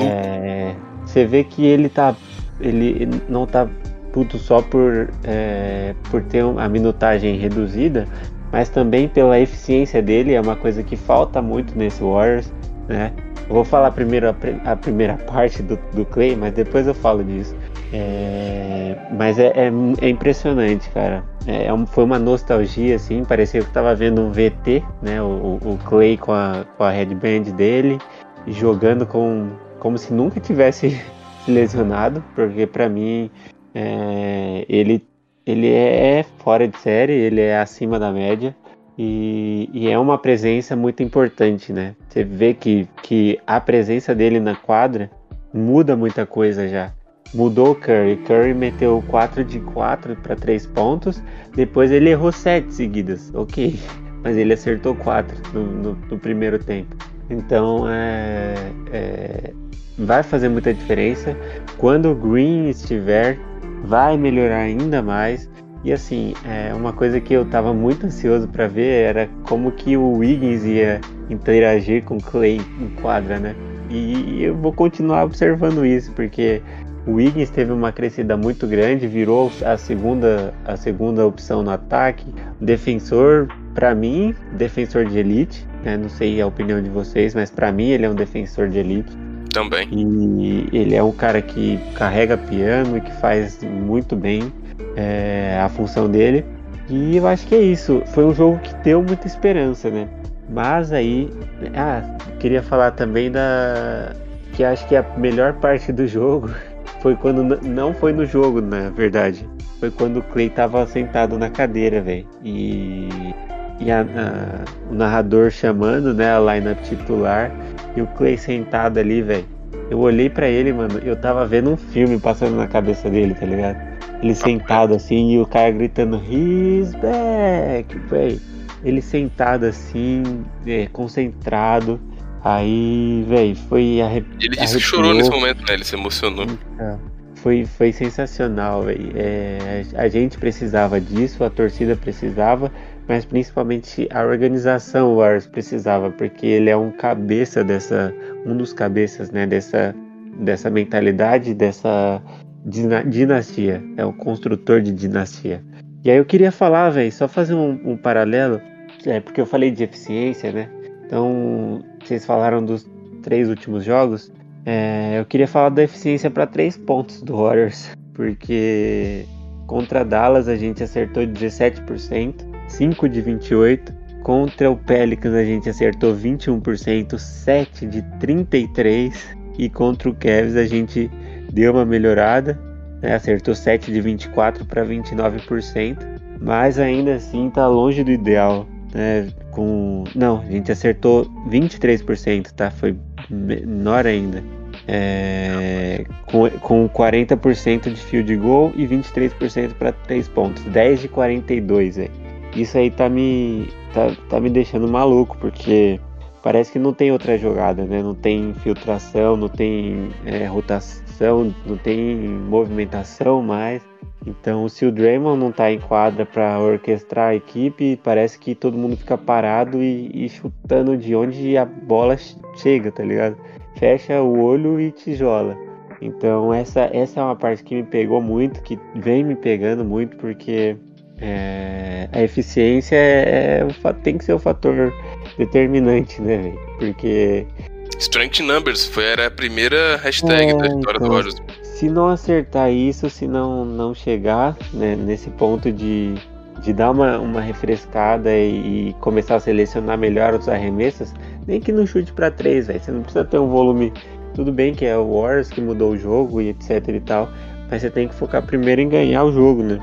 É, você vê que ele tá. Ele não tá puto só por, é, por ter a minutagem reduzida, mas também pela eficiência dele, é uma coisa que falta muito nesse Warriors, né? Eu vou falar primeiro a, a primeira parte do, do Clay, mas depois eu falo disso. É, mas é, é, é, impressionante, cara. É, é foi uma nostalgia, assim. Parecia que eu tava vendo um VT, né? O, o Clay com a, com a headband dele, jogando com, como se nunca tivesse se (laughs) lesionado, porque para mim é, ele, ele é fora de série, ele é acima da média. E, e, é uma presença muito importante, né? Você vê que, que a presença dele na quadra muda muita coisa já mudou o Curry. Curry meteu 4 de 4 para 3 pontos. Depois ele errou 7 seguidas. Ok. (laughs) Mas ele acertou 4 no, no, no primeiro tempo. Então é, é, vai fazer muita diferença. Quando o Green estiver, vai melhorar ainda mais. E assim, é, uma coisa que eu estava muito ansioso para ver era como que o Wiggins ia interagir com o Clay em quadra, né? E eu vou continuar observando isso, porque o Wiggins teve uma crescida muito grande, virou a segunda, a segunda opção no ataque. Defensor, para mim, defensor de elite. Né? Não sei a opinião de vocês, mas para mim ele é um defensor de elite. Também. E ele é um cara que carrega piano e que faz muito bem é, a função dele. E eu acho que é isso. Foi um jogo que deu muita esperança, né? Mas aí, ah, queria falar também da que acho que a melhor parte do jogo (laughs) foi quando não foi no jogo, na verdade. Foi quando o Clay tava sentado na cadeira, velho. E, e a, a, o narrador chamando, né, a lineup titular. E o Clay sentado ali, velho. Eu olhei para ele, mano. Eu tava vendo um filme passando na cabeça dele, tá ligado? Ele sentado assim e o cara gritando: He's back, velho. Ele sentado assim, é, concentrado Aí, velho, foi arrep... Ele disse que chorou nesse momento, né? Ele se emocionou. É, foi, foi sensacional, velho. É, a gente precisava disso, a torcida precisava, mas principalmente a organização Wars precisava, porque ele é um cabeça dessa, um dos cabeças, né, dessa, dessa mentalidade, dessa dinastia. É o construtor de dinastia. E aí eu queria falar, velho, só fazer um, um paralelo, é, porque eu falei de eficiência, né? Então, vocês falaram dos três últimos jogos. É, eu queria falar da eficiência para três pontos do Warriors, (laughs) porque contra Dallas a gente acertou 17%, 5 de 28. Contra o Pelicans a gente acertou 21%, 7 de 33. E contra o Cavs a gente deu uma melhorada, né? acertou 7 de 24 para 29%, mas ainda assim está longe do ideal né, com. Não, a gente acertou 23%, tá? Foi menor ainda. É, com, com 40% de field goal e 23% para 3 pontos. 10 de 42, velho. Isso aí tá me, tá, tá me deixando maluco, porque parece que não tem outra jogada, né? Não tem filtração, não tem é, rotação, não tem movimentação mais. Então, se o Draymond não tá em quadra para orquestrar a equipe, parece que todo mundo fica parado e, e, chutando de onde a bola chega, tá ligado? Fecha o olho e tijola. Então, essa, essa é uma parte que me pegou muito, que vem me pegando muito, porque é, a eficiência é, é, tem que ser o fator determinante, né, véio? Porque. Strength Numbers foi era a primeira hashtag é, da história então, do Warriors se não acertar isso, se não, não chegar né, nesse ponto de, de dar uma, uma refrescada e, e, começar a selecionar melhor os arremessos, nem que não chute para três, velho. Você não precisa ter um volume. Tudo bem que é o Wars que mudou o jogo e etc e tal, mas você tem que focar primeiro em ganhar o jogo, né?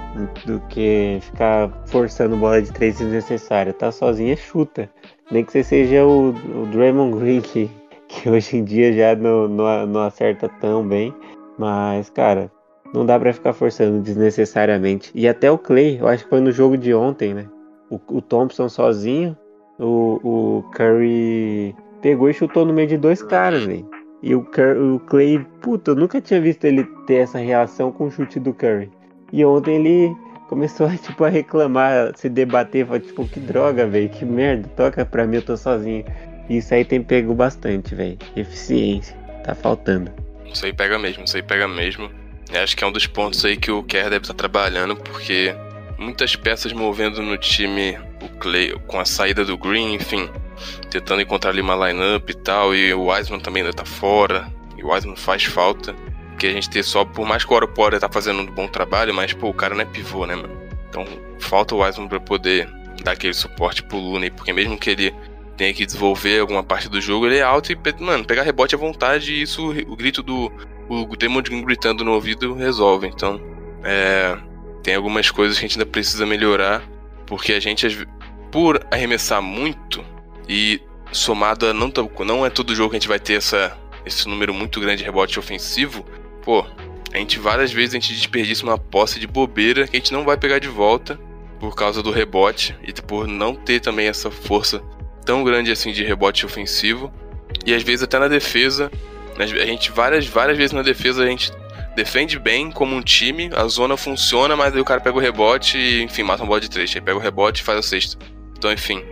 Do que ficar forçando bola de três desnecessária. Tá sozinha, chuta. Nem que você seja o, o Draymond Green que que hoje em dia já não, não, não acerta tão bem. Mas, cara, não dá para ficar forçando desnecessariamente. E até o Clay, eu acho que foi no jogo de ontem, né? O, o Thompson sozinho, o, o Curry pegou e chutou no meio de dois caras, velho. E o, Curry, o Clay, puta, eu nunca tinha visto ele ter essa reação com o chute do Curry. E ontem ele começou a, (laughs) tipo, a reclamar, se debater, falou, tipo, que droga, velho, que merda, toca pra mim, eu tô sozinho. Isso aí tem pego bastante, velho. Eficiência, tá faltando. Isso aí pega mesmo, isso aí pega mesmo. Acho que é um dos pontos aí que o Kerr deve estar trabalhando, porque muitas peças movendo no time, o Clay, com a saída do Green, enfim, tentando encontrar ali uma lineup e tal, e o Wiseman também ainda tá fora, e o Wiseman faz falta, que a gente ter só, por mais que o Oropora tá fazendo um bom trabalho, mas pô, o cara não é pivô, né, mano? Então falta o Wiseman pra poder dar aquele suporte pro Looney, porque mesmo que ele tenha que desenvolver alguma parte do jogo, ele é alto e, mano, pegar rebote à vontade e isso, o grito do o Demon Green gritando no ouvido resolve. Então, é, tem algumas coisas que a gente ainda precisa melhorar, porque a gente, por arremessar muito e somado a não, não é todo jogo que a gente vai ter essa, esse número muito grande de rebote ofensivo, pô, a gente várias vezes a gente desperdiça uma posse de bobeira que a gente não vai pegar de volta por causa do rebote e por não ter também essa força tão grande assim de rebote ofensivo. E às vezes até na defesa a gente várias, várias vezes na defesa a gente defende bem como um time, a zona funciona, mas aí o cara pega o rebote e, enfim, mata um bola de três. Aí pega o rebote e faz o sexto. Então, enfim,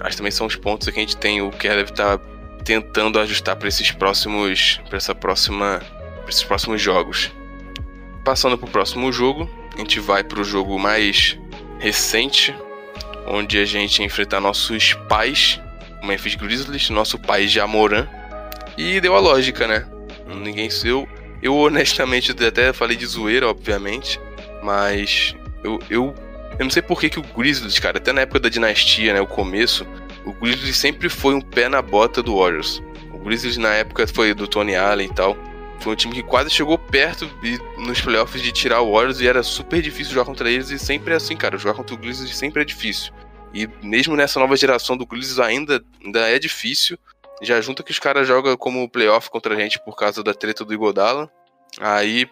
acho que também são os pontos que a gente tem. O que deve estar tá tentando ajustar para esses próximos. para essa próxima. pra esses próximos jogos. Passando pro próximo jogo, a gente vai pro jogo mais recente, onde a gente enfrenta nossos pais, o Memphis Grizzlies, nosso pai Jamoran e deu a lógica, né? Ninguém seu. Eu honestamente até falei de zoeira, obviamente. Mas eu, eu, eu não sei por que, que o Grizzlies, cara, até na época da dinastia, né? O começo, o Grizzlies sempre foi um pé na bota do Warriors. O Grizzlies na época foi do Tony Allen e tal. Foi um time que quase chegou perto de, nos playoffs de tirar o Warriors e era super difícil jogar contra eles. E sempre é assim, cara. Jogar contra o Grizzlies sempre é difícil. E mesmo nessa nova geração do Grizzlies ainda, ainda é difícil. Já junta que os caras jogam como playoff contra a gente por causa da treta do Igodala. Aí,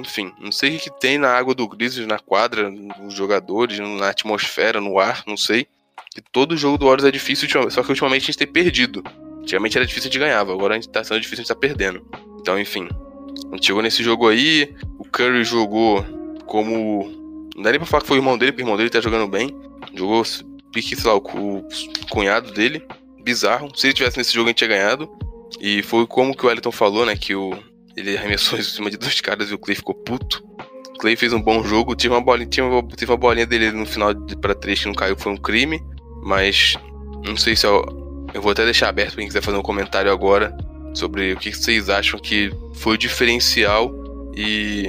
enfim, não sei o que, tem na água do Grizzlies, na quadra, nos jogadores, na atmosfera, no ar, não sei. Que todo jogo do Warriors é difícil, só que ultimamente a gente tem perdido. Antigamente era difícil, a gente ganhava, agora a gente tá sendo difícil, a gente tá perdendo. Então, enfim. A gente chegou nesse jogo aí, o Curry jogou como. Não dá nem pra falar que foi o irmão dele, porque o irmão dele tá jogando bem. Jogou pique, sei lá, o cunhado dele bizarro. Se ele tivesse nesse jogo, a gente tinha ganhado. E foi como que o Wellington falou, né? Que o, ele arremessou em cima de dois caras e o Clay ficou puto. O Clay fez um bom jogo. Tive uma bolinha, tinha uma, teve uma bolinha dele no final de, pra três que não caiu, foi um crime. Mas não sei se eu. Eu vou até deixar aberto quem quiser fazer um comentário agora sobre o que vocês acham que foi o diferencial e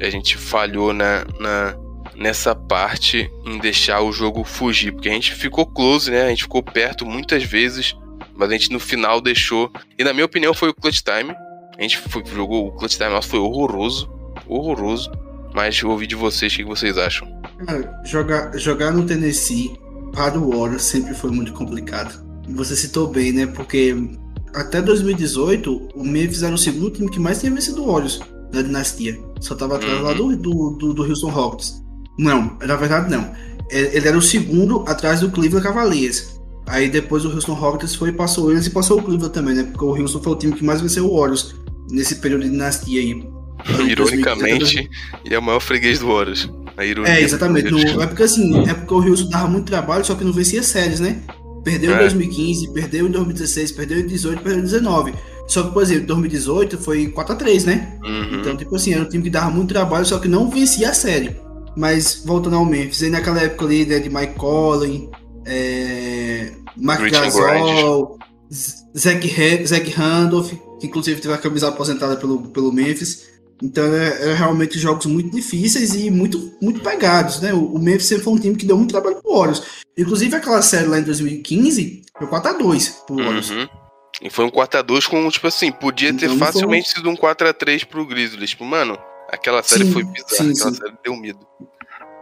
a gente falhou na, na nessa parte em deixar o jogo fugir, porque a gente ficou close, né? A gente ficou perto muitas vezes, mas a gente no final deixou. E na minha opinião foi o clutch time. A gente foi, jogou o clutch time nosso foi horroroso, horroroso. Mas eu ouvi de vocês o que vocês acham. jogar, jogar no Tennessee para o Warriors sempre foi muito complicado. Você citou bem, né? Porque até 2018 o Memphis era o segundo time que mais tinha vencido o Warriors da dinastia. Só tava atrás uhum. lá do, do, do, do Houston Rockets. Não, na verdade não. É, ele era o segundo atrás do Cleveland Cavaliers. Aí depois o Houston Rockets foi e passou eles e passou o Cleveland também, né? Porque o Houston foi o time que mais venceu o Warriors nesse período de dinastia aí. Ironicamente, e é o maior freguês do Warriors. é, exatamente. No, é porque assim, é porque o Houston dava muito trabalho, só que não vencia séries, né? Perdeu é. em 2015, perdeu em 2016, perdeu em 2018, perdeu em 2019. Só que, por exemplo, 2018 foi 4x3, né? Uhum. Então, tipo assim, era um time que dava muito trabalho, só que não vencia a série. Mas voltando ao Memphis, aí naquela época ali né, de Mike Collin, é, Mark Gasol, Zach, Zach Randolph, que inclusive teve a camisa aposentada pelo, pelo Memphis. Então é, é, realmente jogos muito difíceis e muito, muito pegados, né? O, o Memphis sempre foi um time que deu muito trabalho pro Warriors. Inclusive aquela série lá em 2015 foi 4x2 pro Warriors. Uhum. E foi um 4x2 com, tipo assim, podia então, ter facilmente foi... sido um 4x3 pro Grizzlies. Tipo, mano, Aquela série sim, foi bizarra, sim, aquela sim. série deu medo.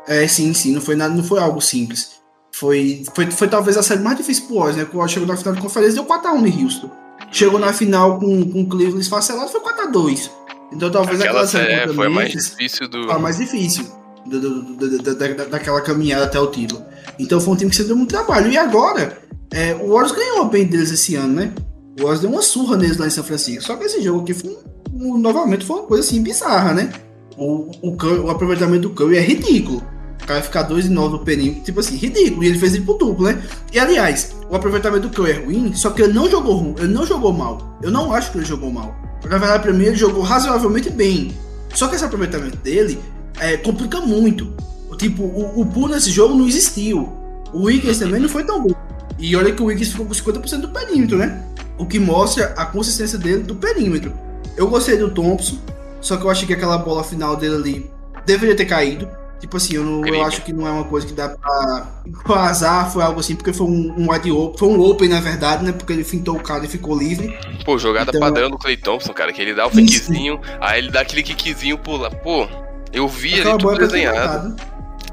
É, sim, sim, não foi nada, não foi algo simples. Foi, foi, foi talvez a série mais difícil pro Warriors, né? Porque o Warriors chegou na final de conferência e deu 4x1 em Houston. Chegou na final com, com o Cleveland esfacelado, foi 4x2. Então talvez Aquela aquela série foi mais difícil do. foi a mais difícil do- do- do- da- da- daquela caminhada até o título. Então foi um time que você deu muito trabalho. E agora, é, o Warriors ganhou bem deles esse ano, né? O Warriors deu uma surra neles lá em São Francisco. Só que esse jogo aqui foi um- um- novamente foi uma coisa assim bizarra, né? O, o, o aproveitamento do Curry é ridículo. O cara ficar 2 e 9 no perímetro, tipo assim, ridículo. E ele fez ele pro duplo, né? E aliás, o aproveitamento do Curry é ruim, só que ele não jogou ruim, ele não jogou mal. Eu não acho que ele jogou mal. Na verdade, pra mim, ele jogou razoavelmente bem. Só que esse aproveitamento dele é, complica muito. Tipo, o, o pull nesse jogo não existiu. O Wiggins também não foi tão bom. E olha que o Wiggins ficou com 50% do perímetro, né? O que mostra a consistência dele do perímetro. Eu gostei do Thompson, só que eu achei que aquela bola final dele ali deveria ter caído. Tipo assim, eu, não, eu acho que não é uma coisa que dá pra. (laughs) Foi azar, foi algo assim, porque foi um, um wide open. Foi um open, na verdade, né? Porque ele fintou o cara e ficou livre. Pô, jogada Então- padrão do Clay Thompson, cara, que ele dá o Isso. fakezinho, aí ele dá aquele kickzinho pula. Pô, eu vi Aquela ali tudo desenhado.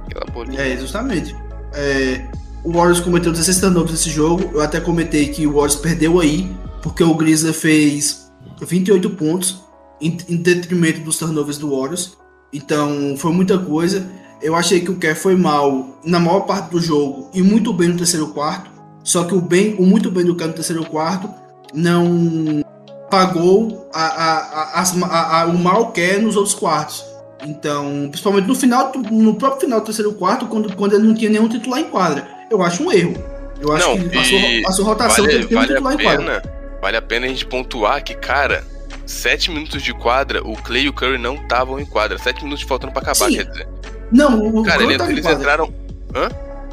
Aquela bolinha. É, justamente. É, o Warriors cometeu 16 turnovers nesse jogo. Eu até comentei que o Warriors perdeu aí, porque o Grizzly fez 28 pontos em, em detrimento dos turnovers do Warriors. Então, foi muita coisa. Eu achei que o Kerr foi mal na maior parte do jogo e muito bem no terceiro quarto. Só que o bem, o muito bem do Kerr no terceiro quarto não pagou a, a, a- a- o mal Kerr nos outros quartos. Então, principalmente no final, no próprio final do terceiro quarto, quando, quando ele não tinha nenhum titular em quadra. Eu acho um erro. Eu acho Não, que passou, passou rotação Vale, tem que ter um vale titular a em quadra. pena, vale a pena a gente pontuar que, cara, 7 minutos de quadra, o Clay e o Curry não estavam em quadra. 7 minutos faltando pra acabar, Sim. quer dizer. Não, o, Cara, Curry ele- eles entraram.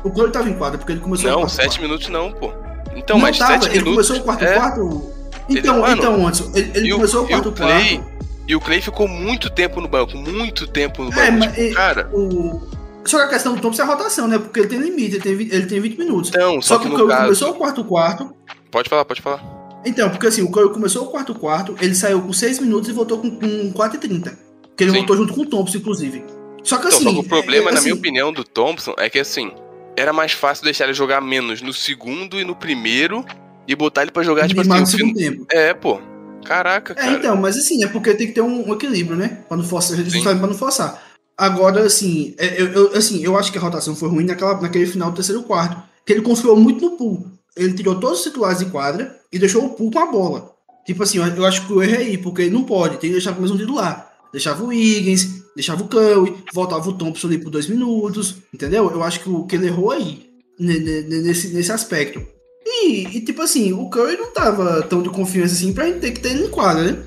O Curry tava em quadra, porque ele começou Não, 7 quarto. minutos não, pô. Então, não mas tava, 7 ele minutos. começou o quarto é, quarto. Então, Ele- mano, então, Anderson, ele, ele começou o quarto Clay- quarto. E o Clay ficou muito tempo no banco, muito tempo no banco. É, mas tipo, cara, O... Só que a questão do Thompson é a rotação, né? Porque ele tem limite, ele tem, vi- ele tem 20 minutos. então, Só, só que, que o Curry caso. começou o quarto quarto. Pode falar, pode falar. Então, porque assim, o Curry começou o quarto quarto, ele saiu com 6 minutos e voltou com, com 4 e 30. Que ele Sim. voltou junto com o Thompson, inclusive. Só que Então, assim. só que o problema, é- na minha assim, opinião, do Thompson é que assim, era mais fácil deixar ele jogar menos no segundo e no primeiro e botar ele pra jogar, tipo assim, no segundo fin- tempo. É, pô. Caraca, É, cara. então, mas assim, é porque tem que ter um, um equilíbrio, né? Pra não forçar, justamente pra não forçar. Agora, assim, é, eu, eu- assim, eu acho que a rotação foi ruim naquela, naquele final do terceiro quarto. Que ele confiou muito no pool. Ele tirou todos os titulares de quadra e deixou o pool com a bola. Tipo assim, eu, acho que o erro é aí, porque ele não pode, tem que deixar o mesmo titular. Deixava o Wiggins, deixava o Curry, voltava o Thompson ali por dois minutos, entendeu? Eu acho que o que ele errou aí, ne- nesse, nesse aspecto. E, e, tipo assim, o Curry não tava tão de confiança assim pra gente ter que ter ele em quadra, né?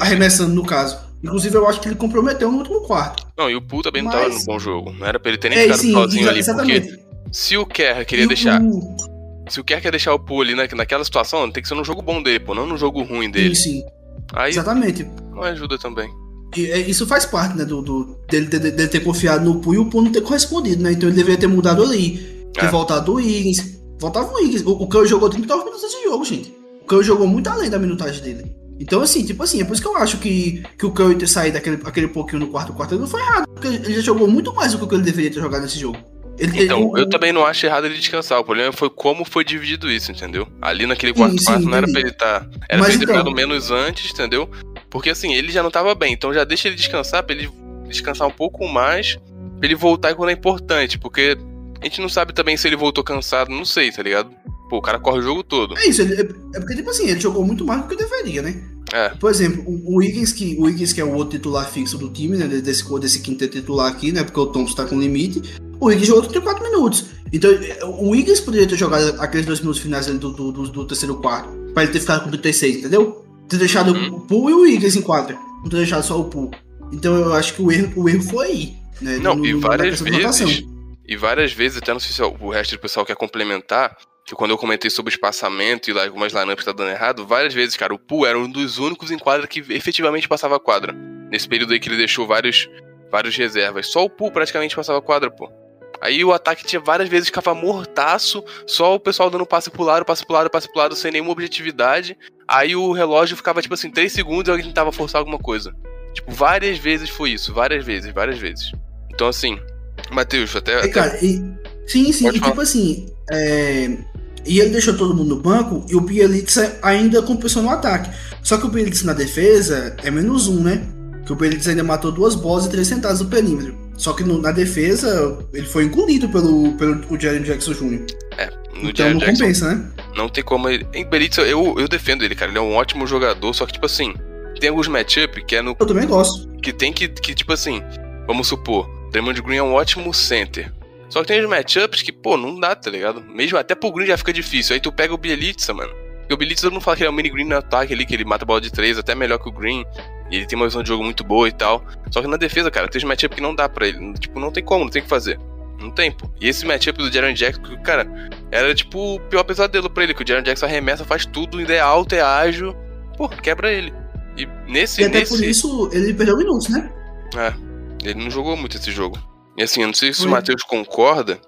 Arremessando no caso. Inclusive, eu acho que ele comprometeu no último quarto. Não, e o Poole também não Mas- tava no bom jogo. Não era pra ele ter nem É, ficado sim, sozinho ali, exatamente. porque se o Kerr queria E o- deixar. Se o Kerr quer deixar o Poole ali na, naquela situação, tem que ser num jogo bom dele, pô, não num jogo ruim dele. Sim, sim. Aí Exatamente. não ajuda também. E, é, isso faz parte, né, do, do- dele, dele- dele ter confiado no Poo e o Poo não ter correspondido, né? Então ele deveria ter mudado ali. Ter É. voltado o Wiggins. Voltava o Wiggins. O, o Curry jogou 39 minutos desse jogo, gente. O Curry jogou muito além da minutagem dele. Então, assim, tipo assim, é por isso que eu acho que, que o Curry ter saído aquele, aquele pouquinho no quarto quarto não foi errado. Porque ele já jogou muito mais do que ele deveria ter jogado nesse jogo. Ele, Então, ele- eu também não acho errado ele descansar. O problema foi como foi dividido isso, entendeu? Ali naquele quarto sim, quarto não era pra ele estar. Era Mas pra ele então- ficado menos antes, entendeu? Porque assim, ele já não tava bem, então já deixa ele descansar pra ele descansar um pouco mais, pra ele voltar quando é importante, porque a gente não sabe também se ele voltou cansado, não sei, tá ligado? Pô, o cara corre o jogo todo. É isso, ele- é, é porque, tipo assim, ele jogou muito mais do que deveria, né? É. Por exemplo, o Wiggins, que, o Wiggins, que é o outro titular fixo do time, né? Desse, desse quinto titular aqui, né? Porque o Thompson tá com limite. O Wiggins jogou 34 minutos. Então, o Wiggins poderia ter jogado aqueles dois minutos finais do, do, do, do terceiro quarto. Pra ele ter ficado com 36, entendeu? Ter deixado Uhum. o Poole e o Wiggins em quadra. Não ter deixado só o Poole. Então, eu acho que o erro, o erro foi aí. Né? Não, No- e várias vezes. E várias vezes, até não sei se o resto do pessoal quer complementar, que quando eu comentei sobre espaçamento e lá algumas lineups tá dando errado, várias vezes, cara, o Poo era um dos únicos em quadra que efetivamente passava a quadra. Nesse período aí que ele deixou vários, vários reservas. Só o Poo praticamente passava a quadra, pô. Aí o ataque tinha várias vezes ficava mortaço, só o pessoal dando passe pro lado, passe pro lado, passe pro lado, sem nenhuma objetividade. Aí o relógio ficava, tipo assim, 3 segundos e alguém tentava forçar alguma coisa. Tipo, várias vezes foi isso, várias vezes, várias vezes. Então, assim, Matheus, até. É, até- cara, e- sim, sim, Pode e falar. tipo assim, é, E ele deixou todo mundo no banco e o Bielitsa ainda compensou no ataque. Só que o Bielitsa na defesa é menos um, né? Que o Bielitsa ainda matou duas bolas e três sentadas no perímetro. Só que no, na defesa ele foi engolido pelo, pelo o Jaren Jackson Jr. É, no Então Jaren não Jackson compensa, né? não tem como ele. Em Belitza, eu, eu defendo ele, cara. Ele é um ótimo jogador, só que, tipo assim, tem alguns matchup que é no. Eu também gosto. que tem que, que, tipo assim, vamos supor, Draymond Green é um ótimo center. Só que tem uns matchups que, pô, não dá, tá ligado? Mesmo até pro Green já fica difícil. Aí tu pega o Bielitsa, mano. Porque o Bielitsa todo mundo fala que ele é um mini Green no ataque ali, que ele mata a bola de três, até melhor que o Green. E ele tem uma visão de jogo muito boa e tal. Só que na defesa, cara, tem uns matchups que não dá pra ele. Tipo, não tem como, não tem o que fazer. Não tem, pô. E esse matchup do Jaron Jackson, cara, era tipo o pior pesadelo pra ele, que o Jaron Jackson arremessa, faz tudo, ainda é alto, é ágil. Pô, quebra ele. E nesse. E até nesse... por isso ele perdeu minutos, né? É, ele não jogou muito esse jogo. E assim, eu não sei se o Foi. Matheus concorda,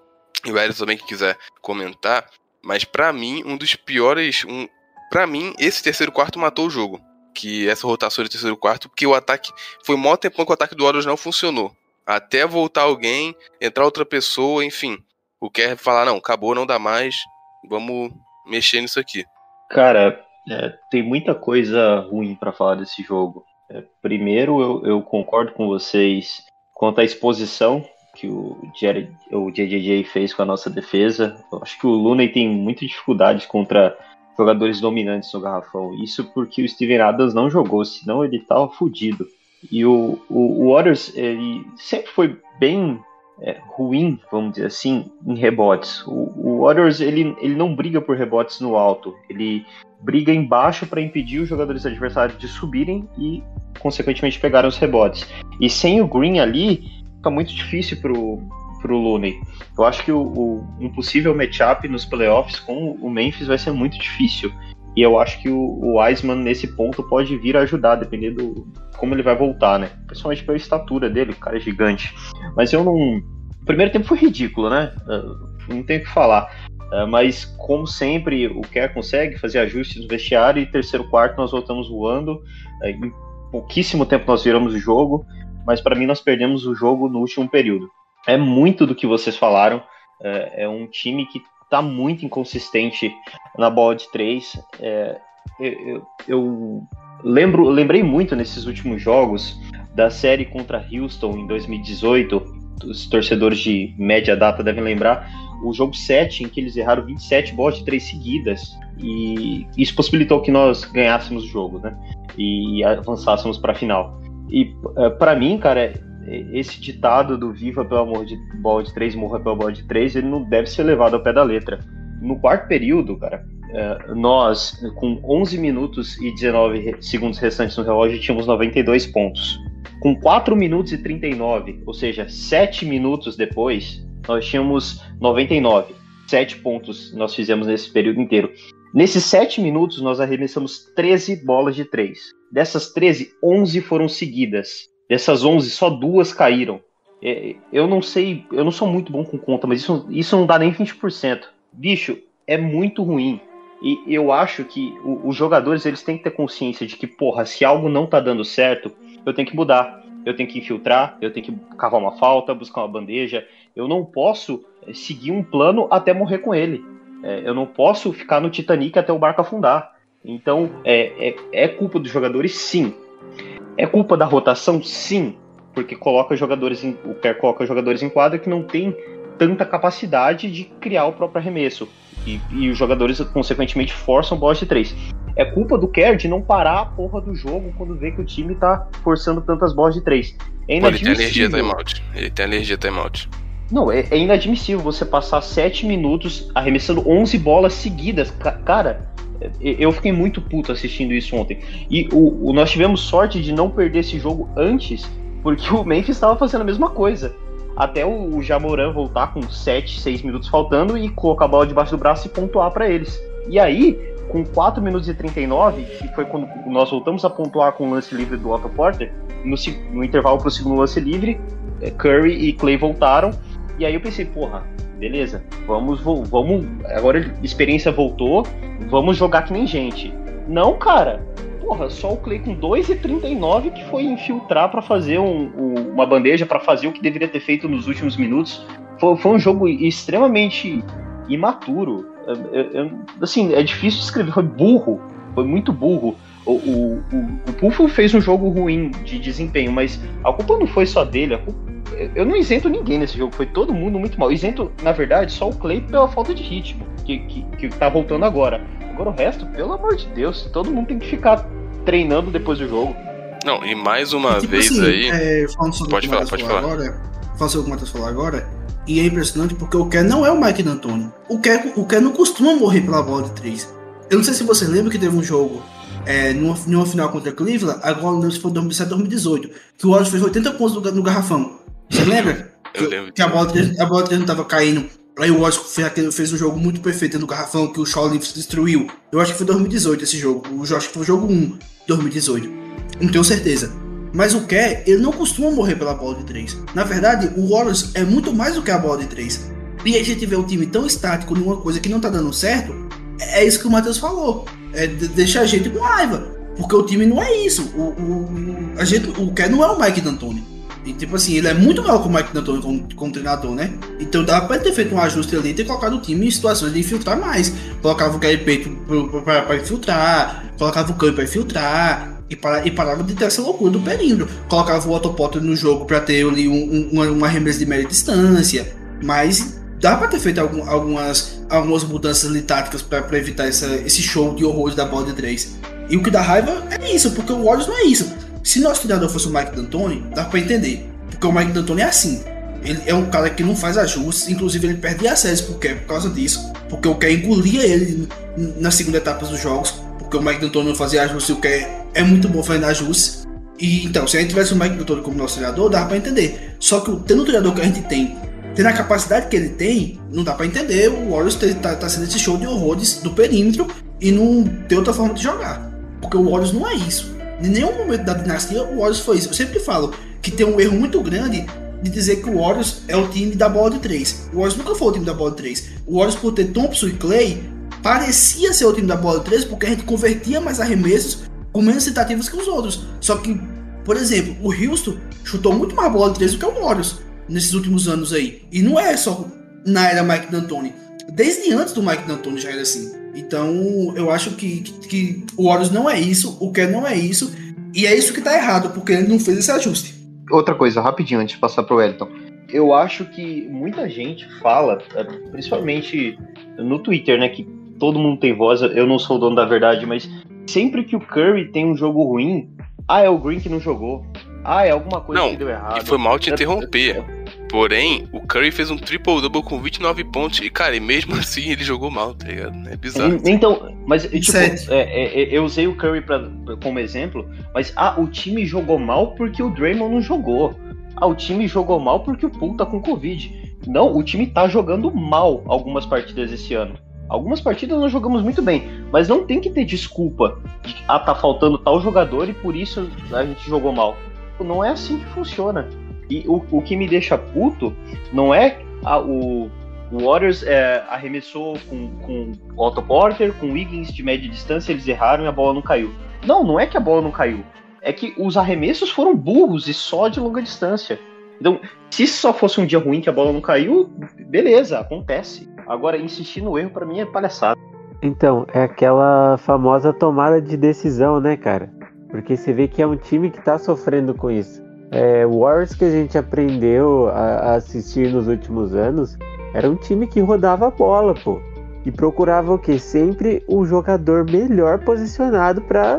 e o Hélio também que quiser comentar, mas pra mim, um dos piores. Um, para mim, esse terceiro quarto matou o jogo. Que essa rotação de terceiro quarto, porque o ataque. Foi maior tempão que o ataque do Warriors não funcionou. Até voltar alguém, entrar outra pessoa, enfim. O Kerr falar, não, acabou, não dá mais. Vamos mexer nisso aqui. Cara, é, tem muita coisa ruim pra falar desse jogo. É, primeiro, eu, eu concordo com vocês quanto à exposição que o, JJJ fez com a nossa defesa. Eu acho que o Looney tem muita dificuldade contra jogadores dominantes no garrafão. Isso porque o Steven Adams não jogou, senão ele tava fudido. E o, o, o Warriors, ele sempre foi bem é, ruim, vamos dizer assim, em rebotes. O, o ele, ele não briga por rebotes no alto. Ele briga embaixo para impedir os jogadores adversários de subirem e, consequentemente, pegarem os rebotes. E sem o Green ali, fica muito difícil pro, pro Looney. Eu acho que o, o um possível matchup nos playoffs com o Memphis vai ser muito difícil. E eu acho que o, o Wiseman, nesse ponto, pode vir ajudar, dependendo do como ele vai voltar, né? Principalmente pela estatura dele, o cara é gigante. Mas eu não. O primeiro tempo foi ridículo, né? Uh, não tem o que falar. Uh, mas, como sempre, o Kerr consegue fazer ajustes no vestiário e terceiro quarto nós voltamos voando. Uh, em pouquíssimo tempo nós viramos o jogo, mas para mim nós perdemos o jogo no último período. É muito do que vocês falaram. É, é um time que está muito inconsistente na bola de três. É, eu, eu lembro, lembrei muito nesses últimos jogos da série contra Houston em 2018. Os torcedores de média data devem lembrar o jogo 7, em que eles erraram 27 bolas de três seguidas. E isso possibilitou que nós ganhássemos o jogo, né? E avançássemos para a final. E para mim, cara, esse ditado do Viva pelo amor de bola de três, morra pela bola de três, ele não deve ser levado ao pé da letra. No quarto período, cara, nós, com 11 minutos e 19 segundos restantes no relógio, tínhamos 92 pontos. Com 4 minutos e 39, ou seja, 7 minutos depois, nós tínhamos 99. 7 pontos nós fizemos nesse período inteiro. Nesses 7 minutos, nós arremessamos 13 bolas de 3. Dessas 13, 11 foram seguidas. Dessas 11, só duas caíram. Eu não sei, eu não sou muito bom com conta, mas isso, isso não dá nem 20%. Bicho, é muito ruim. E eu acho que os jogadores eles têm que ter consciência de que, porra, se algo não tá dando certo, eu tenho que mudar. Eu tenho que infiltrar, eu tenho que cavar uma falta, buscar uma bandeja. Eu não posso seguir um plano até morrer com ele. Eu não posso ficar no Titanic até o barco afundar. Então, é, é, é culpa dos jogadores, sim. É culpa da rotação, sim. Porque coloca jogadores em, o Kerr coloca jogadores em quadra que não tem tanta capacidade de criar o próprio arremesso. E, e, os jogadores, consequentemente, forçam bolas de três. É culpa do Kerr de não parar a porra do jogo quando vê que o time tá forçando tantas bolas de três. É Pô, ele tem alergia timeout. Ele tem alergia timeout. Não, é, é, inadmissível você passar sete minutos arremessando 11 bolas seguidas. Cara, eu fiquei muito puto assistindo isso ontem. E o, o, nós tivemos sorte de não perder esse jogo antes, porque o Memphis estava fazendo a mesma coisa até o, o Jamoran voltar com 7, 6 minutos faltando e colocar a bola debaixo do braço e pontuar para eles. E aí, com 4 minutos e 39, que foi quando nós voltamos a pontuar com o lance livre do Otto Porter, no, no intervalo para o segundo lance livre, Curry e Clay voltaram. E aí eu pensei, porra, beleza, vamos, vamos. Agora a experiência voltou, vamos jogar que nem gente. Não, cara, porra, só o Clay com 2,39 que foi infiltrar para fazer um, um, uma bandeja, para fazer o que deveria ter feito nos últimos minutos. Foi, foi um jogo extremamente imaturo. Eu, eu, assim, é difícil de escrever, foi burro, foi muito burro. O, o, o, o Pufo fez um jogo ruim de desempenho, mas a culpa não foi só dele. Culpa, eu não isento ninguém nesse jogo, foi todo mundo muito mal. Isento, na verdade, só o Clay pela falta de ritmo, que, que, que tá voltando agora. Agora o resto, pelo amor de Deus, todo mundo tem que ficar treinando depois do jogo. Não, e mais uma tipo vez assim, aí. É, falando sobre Pode o que o falar, pode Matheus falou falar. Agora, falando sobre o que o Matheus falou agora, e é impressionante porque o Kerr não é o Mike D'Antoni. O Kerr, o Kerr não costuma morrer pela bola de três. Eu não sei se você lembra que teve um jogo é, numa, numa final contra Cleveland, agora não lembro se foi 2017 2018, que o Warriors fez 80 pontos no, no garrafão. Você lembra? Eu que, lembro Que a bola, a bola de três não tava caindo. Aí o Warriors fez, fez um jogo muito perfeito no garrafão que o Shaw destruiu. Eu acho que foi 2018 esse jogo. Eu acho que foi o jogo 1 2018. Não tenho certeza. Mas o Kerr, ele não costuma morrer pela bola de 3. Na verdade, o Warriors é muito mais do que a bola de 3. E a gente vê o time tão estático numa coisa que não tá dando certo, é isso que o Matheus falou. É, de- deixa a gente com raiva. Porque o time não é isso. O, o, o- a gente, o Kerr não é o Mike D'Antoni. E tipo assim, ele é muito maior que o Mike D'Antoni como, como treinador, né? Então dava pra ter feito um ajuste ali e ter colocado o time em situações de infiltrar mais. Colocava o Gary pra, pra infiltrar, colocava o Curry pra infiltrar. E, para, e parava de ter essa loucura do perímetro. Colocava o Otto Potter no jogo pra ter ali um, um, uma, arremesso de média distância. Mas dá pra ter feito algum- algumas, algumas mudanças ali táticas pra evitar essa, esse show de horrores da bola de 3. E o que dá raiva é isso, porque o Warriors não é isso. Se nosso treinador fosse o Mike D'Antoni, dá pra entender. Porque o Mike D'Antoni é assim. Ele é um cara que não faz ajustes, inclusive ele perdia a séries por, causa disso. Porque o Kerr engolia ele na segunda etapa dos jogos. Porque o Mike D'Antoni não fazia ajustes e o Kerr é muito bom fazendo ajustes. E então, se a gente tivesse o Mike D'Antoni como nosso treinador, dava pra entender. Só que tendo o treinador que a gente tem, tendo a capacidade que ele tem, não dá pra entender o Warriors ter- tá, tá sendo esse show de horrores do perímetro e não ter outra forma de jogar. Porque o Warriors não é isso. Em nenhum momento da dinastia o Warriors foi isso. Eu sempre falo que tem um erro muito grande de dizer que o Warriors é o time da bola de 3. O Warriors nunca foi o time da bola de 3. O Warriors, por ter Thompson e Clay, parecia ser o time da bola de 3 porque a gente convertia mais arremessos com menos tentativas que os outros. Só que, por exemplo, o Houston chutou muito mais bola de 3 do que o Warriors nesses últimos anos aí. E não é só na era Mike D'Antoni. Desde antes do Mike D'Antoni já era assim. Então, eu acho que, que, que o Warriors não é isso, o Kerr não é isso, e é isso que tá errado, porque ele não fez esse ajuste. Outra coisa, rapidinho, antes de passar pro Wellington. Eu acho que muita gente fala, eh, principalmente no Twitter, né, que todo mundo tem voz, eu não sou o dono da verdade, mas sempre que o Curry tem um jogo ruim, ah, é o Green que não jogou. Ah, é alguma coisa Não, que deu errado. E foi mal te interromper. Porém, o Curry fez um triple-double com 29 pontos. E, cara, e mesmo (laughs) assim ele jogou mal, tá ligado? É bizarro. Então, mas tipo, Sete. é, é, é, eu usei o Curry pra, como exemplo, mas ah, o time jogou mal porque o Draymond não jogou. Ah, o time jogou mal porque o Poole tá com Covid. Não, o time tá jogando mal algumas partidas esse ano. Algumas partidas nós jogamos muito bem, mas não tem que ter desculpa de que, ah, tá faltando tal jogador e por isso a gente jogou mal. Não é assim que funciona. E o, o que me deixa puto não é ah, o, o Warriors é, arremessou com, com o Otto Porter, com o Wiggins de média distância, eles erraram e a bola não caiu. Não, não é que a bola não caiu. É que os arremessos foram burros e só de longa distância. Então, se só fosse um dia ruim que a bola não caiu, beleza, acontece. Agora, insistir no erro pra mim é palhaçada. Então, é aquela famosa tomada de decisão, né, cara? Porque você vê que é um time que tá sofrendo com isso. É, o Warriors que a gente aprendeu a, assistir nos últimos anos era um time que rodava a bola, pô. E procurava o quê? Sempre o jogador melhor posicionado pra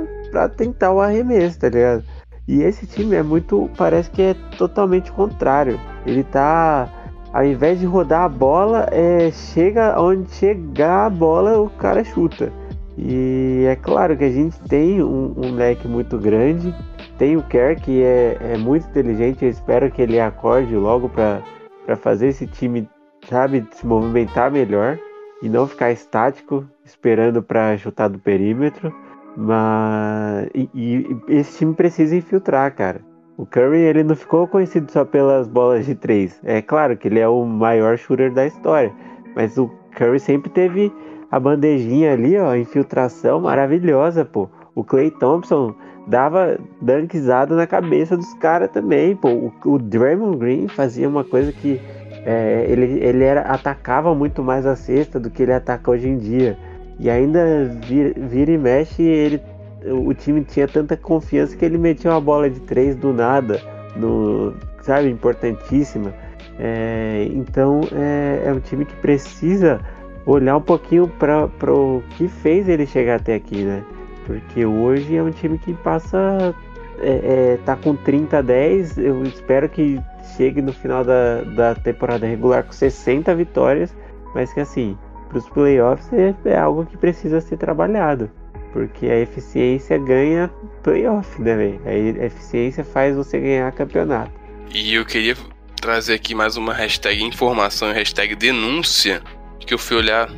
tentar o arremesso, tá ligado? E esse time é muito. Parece que é totalmente contrário. Ele tá. Ao invés de rodar a bola, é, chega onde chegar a bola, o cara chuta. E é claro que a gente tem um, um leque muito grande. Tem o Kerr, que é, é muito inteligente. Eu espero que ele acorde logo para fazer esse time, sabe, se movimentar melhor e não ficar estático, esperando para chutar do perímetro. Mas e, e esse time precisa infiltrar, cara. O Curry ele não ficou conhecido só pelas bolas de três. É claro que ele é o maior shooter da história, mas o Curry sempre teve a bandejinha ali, ó, infiltração maravilhosa, pô. O Clay Thompson dava dunkzada na cabeça dos caras também, pô. O, o Draymond Green fazia uma coisa que é, ele, ele era, atacava muito mais a cesta do que ele ataca hoje em dia. E ainda vira, vira e mexe, ele, o time tinha tanta confiança que ele metia uma bola de três do nada, no, sabe, importantíssima. É, então é, é, um time que precisa olhar um pouquinho para o que fez ele chegar até aqui, né? Porque hoje é um time que passa. É, é, tá com 30 a 10. Eu espero que chegue no final da, da temporada regular com 60 vitórias. Mas que assim, para os playoffs é, é algo que precisa ser trabalhado. Porque a eficiência ganha playoff, né, velho? A eficiência faz você ganhar campeonato. E eu queria trazer aqui mais uma hashtag informação hashtag denúncia. Que eu fui olhar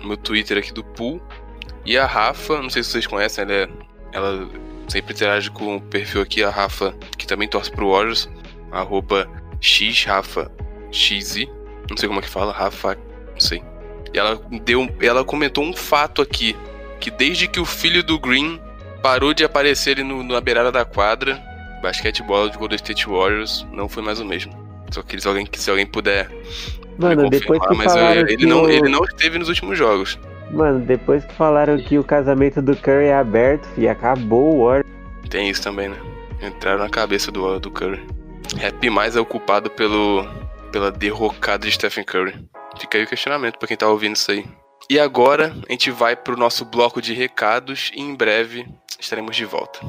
no meu Twitter aqui do Pool. E a Rafa, não sei se vocês conhecem, ela, é, ela sempre interage com o perfil aqui, a Rafa, que também torce pro Warriors. Arroba xrafaxz. Não sei como é que fala, Rafa, não sei. E ela, deu, ela comentou um fato aqui. Que desde que o filho do Green parou de aparecer no, na beirada da quadra, basquetebol de Golden State Warriors não foi mais o mesmo. Só que se alguém, se alguém puder. Mano, depois que mas eu, ele, não, o... ele não esteve nos últimos jogos. Mano, depois que falaram que o casamento do Curry é aberto, fi, acabou o Warriors. Tem isso também, né? Entraram na cabeça do, do Curry. Happy mais é o culpado pelo, pela derrocada de Stephen Curry. Fica aí o questionamento pra quem tá ouvindo isso aí. E agora a gente vai pro nosso bloco de recados e em breve estaremos de volta.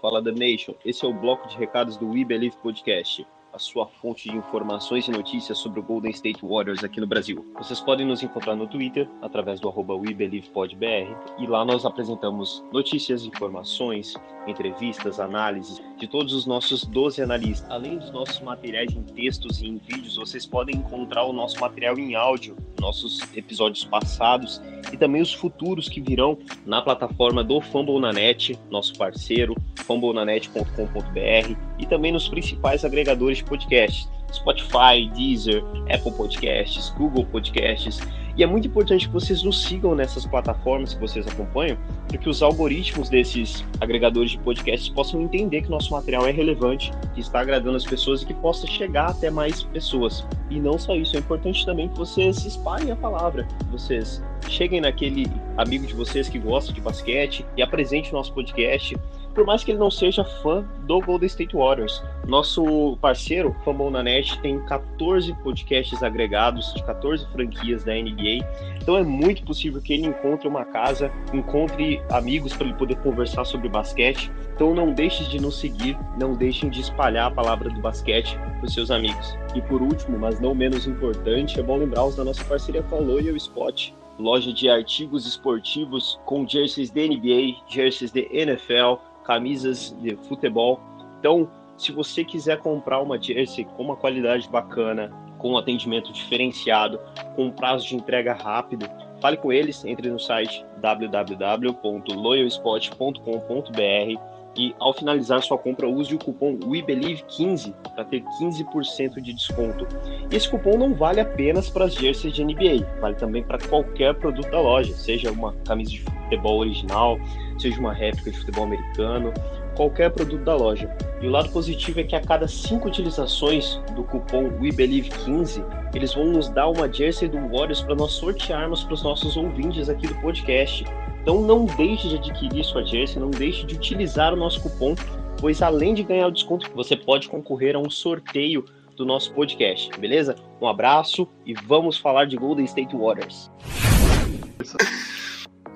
Fala The Nation, esse é o bloco de recados do We Believe Podcast a sua fonte de informações e notícias sobre o Golden State Warriors aqui no Brasil. Vocês podem nos encontrar no Twitter, através do arroba WeBelievePodBR, e lá nós apresentamos notícias, informações, entrevistas, análises de todos os nossos 12 analistas. Além dos nossos materiais em textos e em vídeos, vocês podem encontrar o nosso material em áudio, nossos episódios passados e também os futuros que virão na plataforma do Fumble na Net, nosso parceiro, fumblenanet.com.br e também nos principais agregadores de podcasts, Spotify, Deezer, Apple Podcasts, Google Podcasts e é muito importante que vocês nos sigam nessas plataformas que vocês acompanham, para que os algoritmos desses agregadores de podcasts possam entender que nosso material é relevante, que está agradando as pessoas e que possa chegar até mais pessoas. E não só isso, é importante também que vocês espalhem a palavra, que vocês cheguem naquele amigo de vocês que gosta de basquete e apresente o nosso podcast por mais que ele não seja fã do Golden State Warriors. Nosso parceiro, Fambon na Net, tem 14 podcasts agregados de 14 franquias da NBA. Então é muito possível que ele encontre uma casa, encontre amigos para ele poder conversar sobre basquete. Então não deixe de nos seguir, não deixem de espalhar a palavra do basquete para os seus amigos. E por último, mas não menos importante, é bom lembrá-los da nossa parceria com a Loyal Spot loja de artigos esportivos com jerseys da NBA, jerseys da NFL, camisas de futebol. Então, se você quiser comprar uma jersey com uma qualidade bacana, com um atendimento diferenciado, com um prazo de entrega rápido, fale com eles, entre no site www.loyalspot.com.br e ao finalizar sua compra use o cupom WeBelieve15 para ter 15% de desconto. E esse cupom não vale apenas para as jerseys de NBA, vale também para qualquer produto da loja, seja uma camisa de futebol original, seja uma réplica de futebol americano, qualquer produto da loja. E o lado positivo é que a cada cinco utilizações do cupom WeBelieve15, eles vão nos dar uma jersey do Warriors para nós sortearmos para os nossos ouvintes aqui do podcast. Então não deixe de adquirir sua jersey, não deixe de utilizar o nosso cupom, pois além de ganhar o desconto, você pode concorrer a um sorteio do nosso podcast, beleza? Um abraço e vamos falar de Golden State Warriors.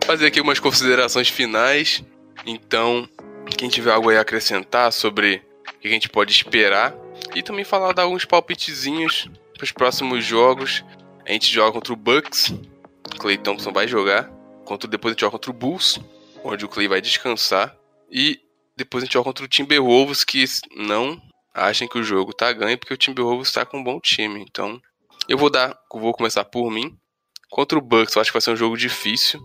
Fazer aqui umas considerações finais. Então, quem tiver algo aí a acrescentar sobre o que a gente pode esperar e também falar de alguns palpitezinhos para os próximos jogos. A gente joga contra o Bucks, Clay Thompson vai jogar. Contra, depois a gente joga contra o Bulls, onde o Clay vai descansar. E depois a gente joga contra o Timberwolves, que não achem que o jogo tá ganho, porque o Timberwolves está com um bom time. Então, eu vou dar, vou começar por mim. Contra o Bucks, eu acho que vai ser um jogo difícil.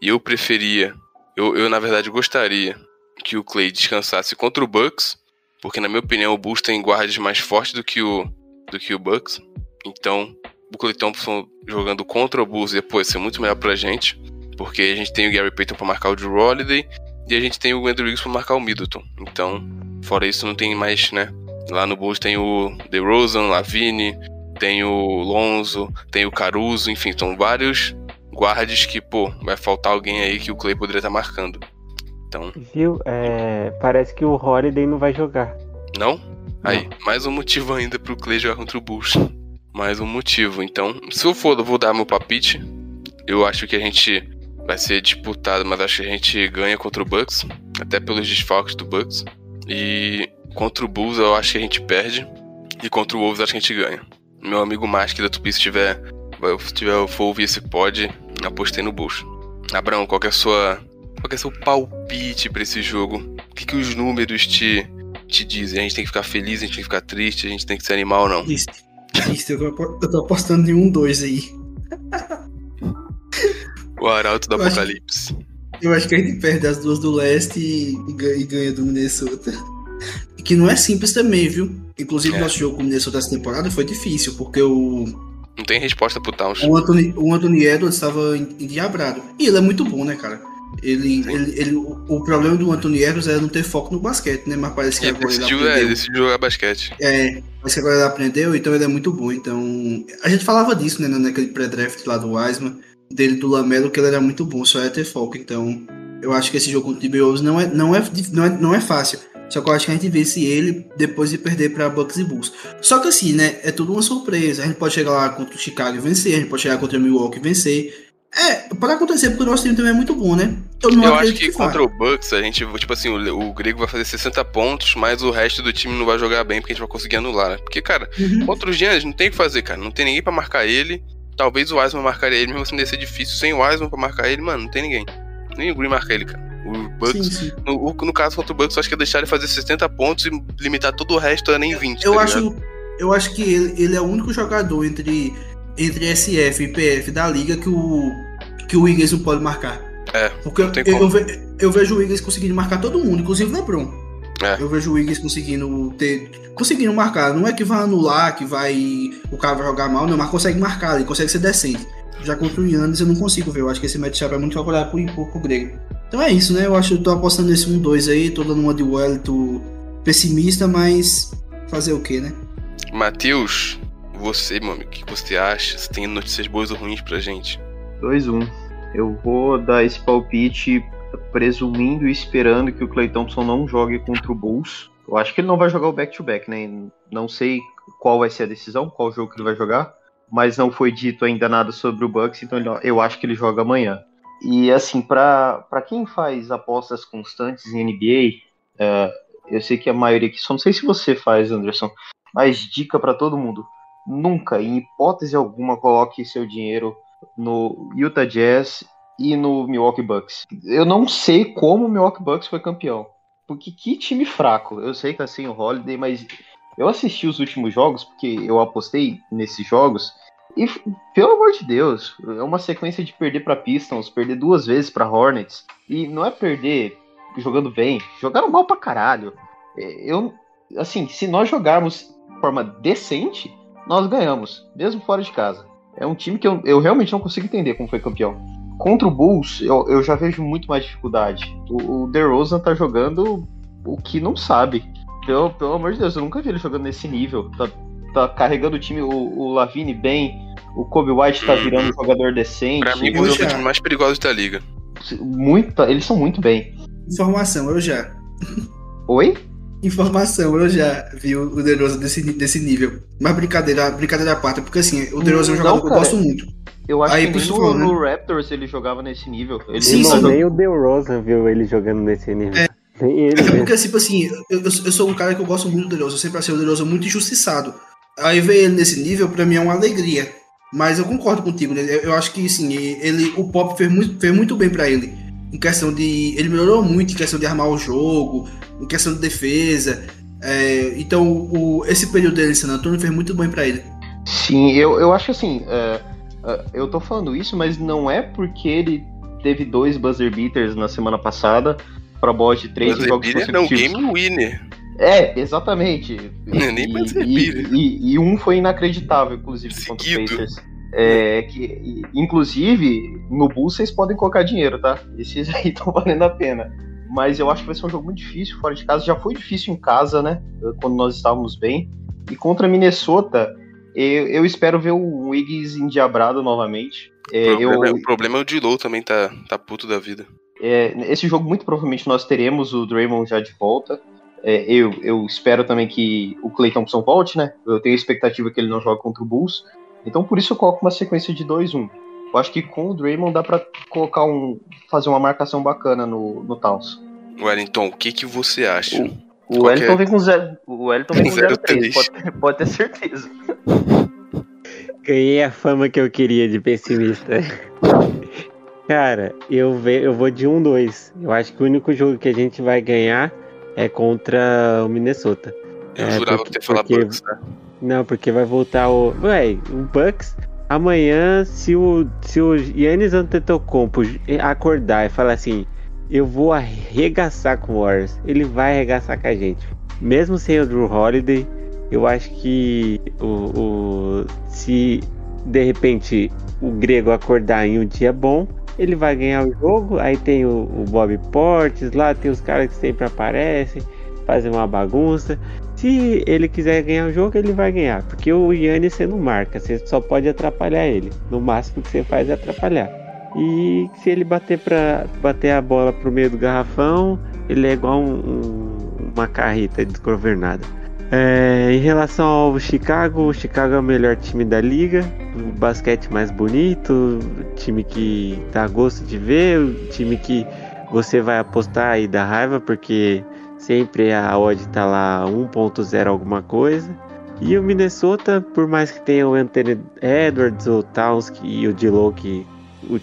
E eu preferia, eu, eu na verdade gostaria que o Clay descansasse contra o Bucks, porque na minha opinião o Bulls tem guardas mais fortes do que o do que o Bucks. Então, o Clay Thompson jogando contra o Bulls depois ser muito melhor pra gente, porque a gente tem o Gary Payton para marcar o Drew Holiday e a gente tem o Andrew Wiggins para marcar o Middleton. Então, fora isso não tem mais, né, Lá no Bulls tem o DeRozan, Lavine, tem o Lonzo, tem o Caruso, enfim, são vários guardes que, pô, vai faltar alguém aí que o Clay poderia estar marcando. Então, Viu? É, parece que o Holiday não vai jogar. não? Aí, mais um motivo ainda pro Clay jogar contra o Bulls. (laughs) Mais um motivo. Então, se eu for, eu vou dar meu palpite. Eu acho que a gente vai ser disputado, mas acho que a gente ganha contra o Bucks, até pelos desfalques do Bucks. E contra o Bulls eu acho que a gente perde. E contra o Wolves acho que a gente ganha. Meu amigo Mask da Tupi, se tiver, se tiver for ouvir esse pod, apostei no Bulls. Abrão, qual que é a sua. Qual que é o seu palpite pra esse jogo? O que, que os números te, te dizem? A gente tem que ficar feliz, a gente tem que ficar triste, a gente tem que se animar ou não? Isso. Isso, eu, tô apostando em um 2 aí. (laughs) O Arauto do Eu acho Apocalipse. Eu acho que a gente perde as duas do leste e, e ganha, do Minnesota. Que não é simples também, viu? Inclusive, É. nosso jogo com o Minnesota essa temporada foi difícil, porque o, Não tem resposta pro Towns. o, Anthony, o Anthony Edwards estava endiabrado. E ele é muito bom, né, cara? Ele, ele, ele- o problema do Anthony Edwards era não ter foco no basquete, né? Mas parece que Ele agora ele decidiu, é, aprendeu. decidiu jogar basquete. É, mas que agora ele aprendeu, então ele é muito bom. Então, a gente falava disso, né, naquele pré-draft lá do Wiseman, dele do Lamelo, que ele era muito bom, só é ter foco. Então, eu acho que esse jogo contra o Timberwolves não é, não, é, não, é, não é fácil. Só que eu acho que a gente vence ele depois de perder para Bucks e Bulls. Só que assim, né, é tudo uma surpresa. A gente pode chegar lá contra o Chicago e vencer, a gente pode chegar contra o Milwaukee e vencer. É, pode acontecer porque o nosso time também é muito bom, né? Eu não Eu acho que vai. contra o Bucks, a gente, tipo assim, o, o Grego vai fazer 60 pontos, mas o resto do time não vai jogar bem porque a gente vai conseguir anular, né? Porque, cara, Uhum. contra o Giannis não tem o que fazer, cara. Não tem ninguém pra marcar ele. Talvez o Wiseman marcaria ele, mesmo assim deve ser difícil. Sem o Wiseman pra marcar ele, mano, não tem ninguém. Nem o Green marca ele, cara. O Bucks, Sim, sim. no, no caso contra o Bucks, eu acho que é deixar ele fazer 60 pontos e limitar todo o resto a nem 20. Eu tá acho, eu acho que ele, ele é o único jogador entre, entre SF e PF da liga que o, que o Wiggins não pode marcar. É, Porque eu, eu, ve- eu vejo o Wiggins conseguindo marcar todo mundo, inclusive o LeBron. É. Eu vejo o Wiggins conseguindo ter. Conseguindo marcar. Não é que vai anular, que vai. O cara vai jogar mal, não, mas consegue marcar, ele consegue ser decente. Já contra o Yannis eu não consigo ver. Eu acho que esse matchup é muito favorável pro, pro, pro Grego. Então é isso, né? Eu acho que eu tô apostando nesse 1-2 aí, tô dando uma de Wellington pessimista, mas fazer o quê, né? Matheus, você, amigo, o que você acha? Você tem notícias boas ou ruins pra gente? 2-1. Eu vou dar esse palpite presumindo e esperando que o Clay Thompson não jogue contra o Bulls. Eu acho que ele não vai jogar o back-to-back, né? Não sei qual vai ser a decisão, qual jogo que ele vai jogar, mas não foi dito ainda nada sobre o Bucks, então eu acho que ele joga amanhã. E assim, pra quem faz apostas constantes em NBA, é, eu sei que a maioria aqui, só não sei se você faz, Anderson, mas dica pra todo mundo: nunca, em hipótese alguma, coloque seu dinheiro no Utah Jazz e no Milwaukee Bucks. Eu não sei como o Milwaukee Bucks foi campeão. Porque que time fraco. Eu sei que tá sem o Holiday, mas eu assisti os últimos jogos, porque eu apostei nesses jogos. E, pelo amor de Deus, é uma sequência de perder pra Pistons, perder duas vezes pra Hornets. E não é perder jogando bem, jogaram mal pra caralho. É, Eu, assim, se nós jogarmos de forma decente, nós ganhamos, mesmo fora de casa. É um time que eu, eu realmente não consigo entender como foi campeão. Contra o Bulls, eu, eu já vejo muito mais dificuldade. O, o DeRozan tá jogando o que não sabe. Pelo, pelo amor de Deus, eu nunca vi ele jogando nesse nível. Tá, tá carregando o time, o, o Lavine bem, o Kobe White tá virando um jogador decente. Pra mim, eu o já- time mais perigoso da liga. muito, eles são muito bem. Informação, eu já. Oi? Informação, eu já vi o DeRozan desse, desse nível. Mas brincadeira, brincadeira à parte, porque assim, o DeRozan é um Não, jogador que eu gosto muito. Eu acho Aí, que por nem no, né? no Raptors ele jogava nesse nível. Ele Sim, sim. Nem o DeRozan viu ele jogando nesse nível. Nem ele É mesmo. porque, tipo assim, eu, eu, sou um cara que eu gosto muito do DeRozan, eu sempre achei o DeRozan muito injustiçado. Aí ver ele nesse nível, pra mim, é uma alegria. Mas eu concordo contigo, né? Eu, eu acho que, sim, ele, o Pop fez muito, fez muito bem pra ele. Em questão de... Ele melhorou muito em questão de armar o jogo, em questão de defesa. É, então, o, esse período dele em San Antonio fez muito bem pra ele. Sim, eu, eu acho assim, é, é, eu tô falando isso, mas não é porque ele teve dois buzzer beaters na semana passada pra bola de três Buzzer jogos beater não, game winner. É, exatamente. (laughs) Nem e, buzzer e, e- e um foi inacreditável, inclusive, contra o Seguido. Pacers. É, que, inclusive, no Bulls vocês podem colocar dinheiro, tá? Esses aí (laughs) estão valendo a pena. mas eu acho que vai ser um jogo muito difícil fora de casa. Já foi difícil em casa, né? Quando nós estávamos bem. E contra Minnesota, eu, eu espero ver o Wiggins endiabrado novamente. É, o, problema, eu, o problema é o Dilow também tá, tá puto da vida. É, esse jogo, muito provavelmente, nós teremos o Draymond já de volta. É, eu, eu espero também que o Clay Thompson volte, né? Eu tenho a expectativa que ele não jogue contra o Bulls. Então, por isso, eu coloco uma sequência de 2-1. Eu acho que com o Draymond dá pra colocar um. fazer uma marcação bacana no, no Towns. Wellington, o que, que você acha? O, o Wellington vem com 0. O Wellington vem com 0-3, pode, pode ter certeza. Ganhei a fama que eu queria de pessimista. Cara, eu, ve, eu vou de 1-2. Eu acho que o único jogo que a gente vai ganhar é contra o Minnesota. Eu é, jurava porque, ter falado Bucks, né? Não, porque vai voltar o. Ué, o Bucks. Amanhã, se o, se o Yannis Antetokounmpo acordar e falar assim, eu vou arregaçar com o Warriors, ele vai arregaçar com a gente. Mesmo sem o Drew Holiday, eu acho que o, o se de repente o grego acordar em um dia bom, ele vai ganhar o jogo. Aí tem o, o Bob Portes lá, tem os caras que sempre aparecem, fazem uma bagunça. Se ele quiser ganhar o jogo, ele vai ganhar. Porque o Yannis você não marca, você só pode atrapalhar ele. No máximo que você faz é atrapalhar. E se ele bater para bater a bola pro meio do garrafão, ele é igual um, um, uma carreta desgovernada. É, em relação ao Chicago, o Chicago é o melhor time da liga, o basquete mais bonito, time que dá gosto de ver, time que você vai apostar e dá raiva porque sempre a odd tá lá 1.0 alguma coisa. E o Minnesota, por mais que tenha o Anthony Edwards, o Towns e o Dilow, que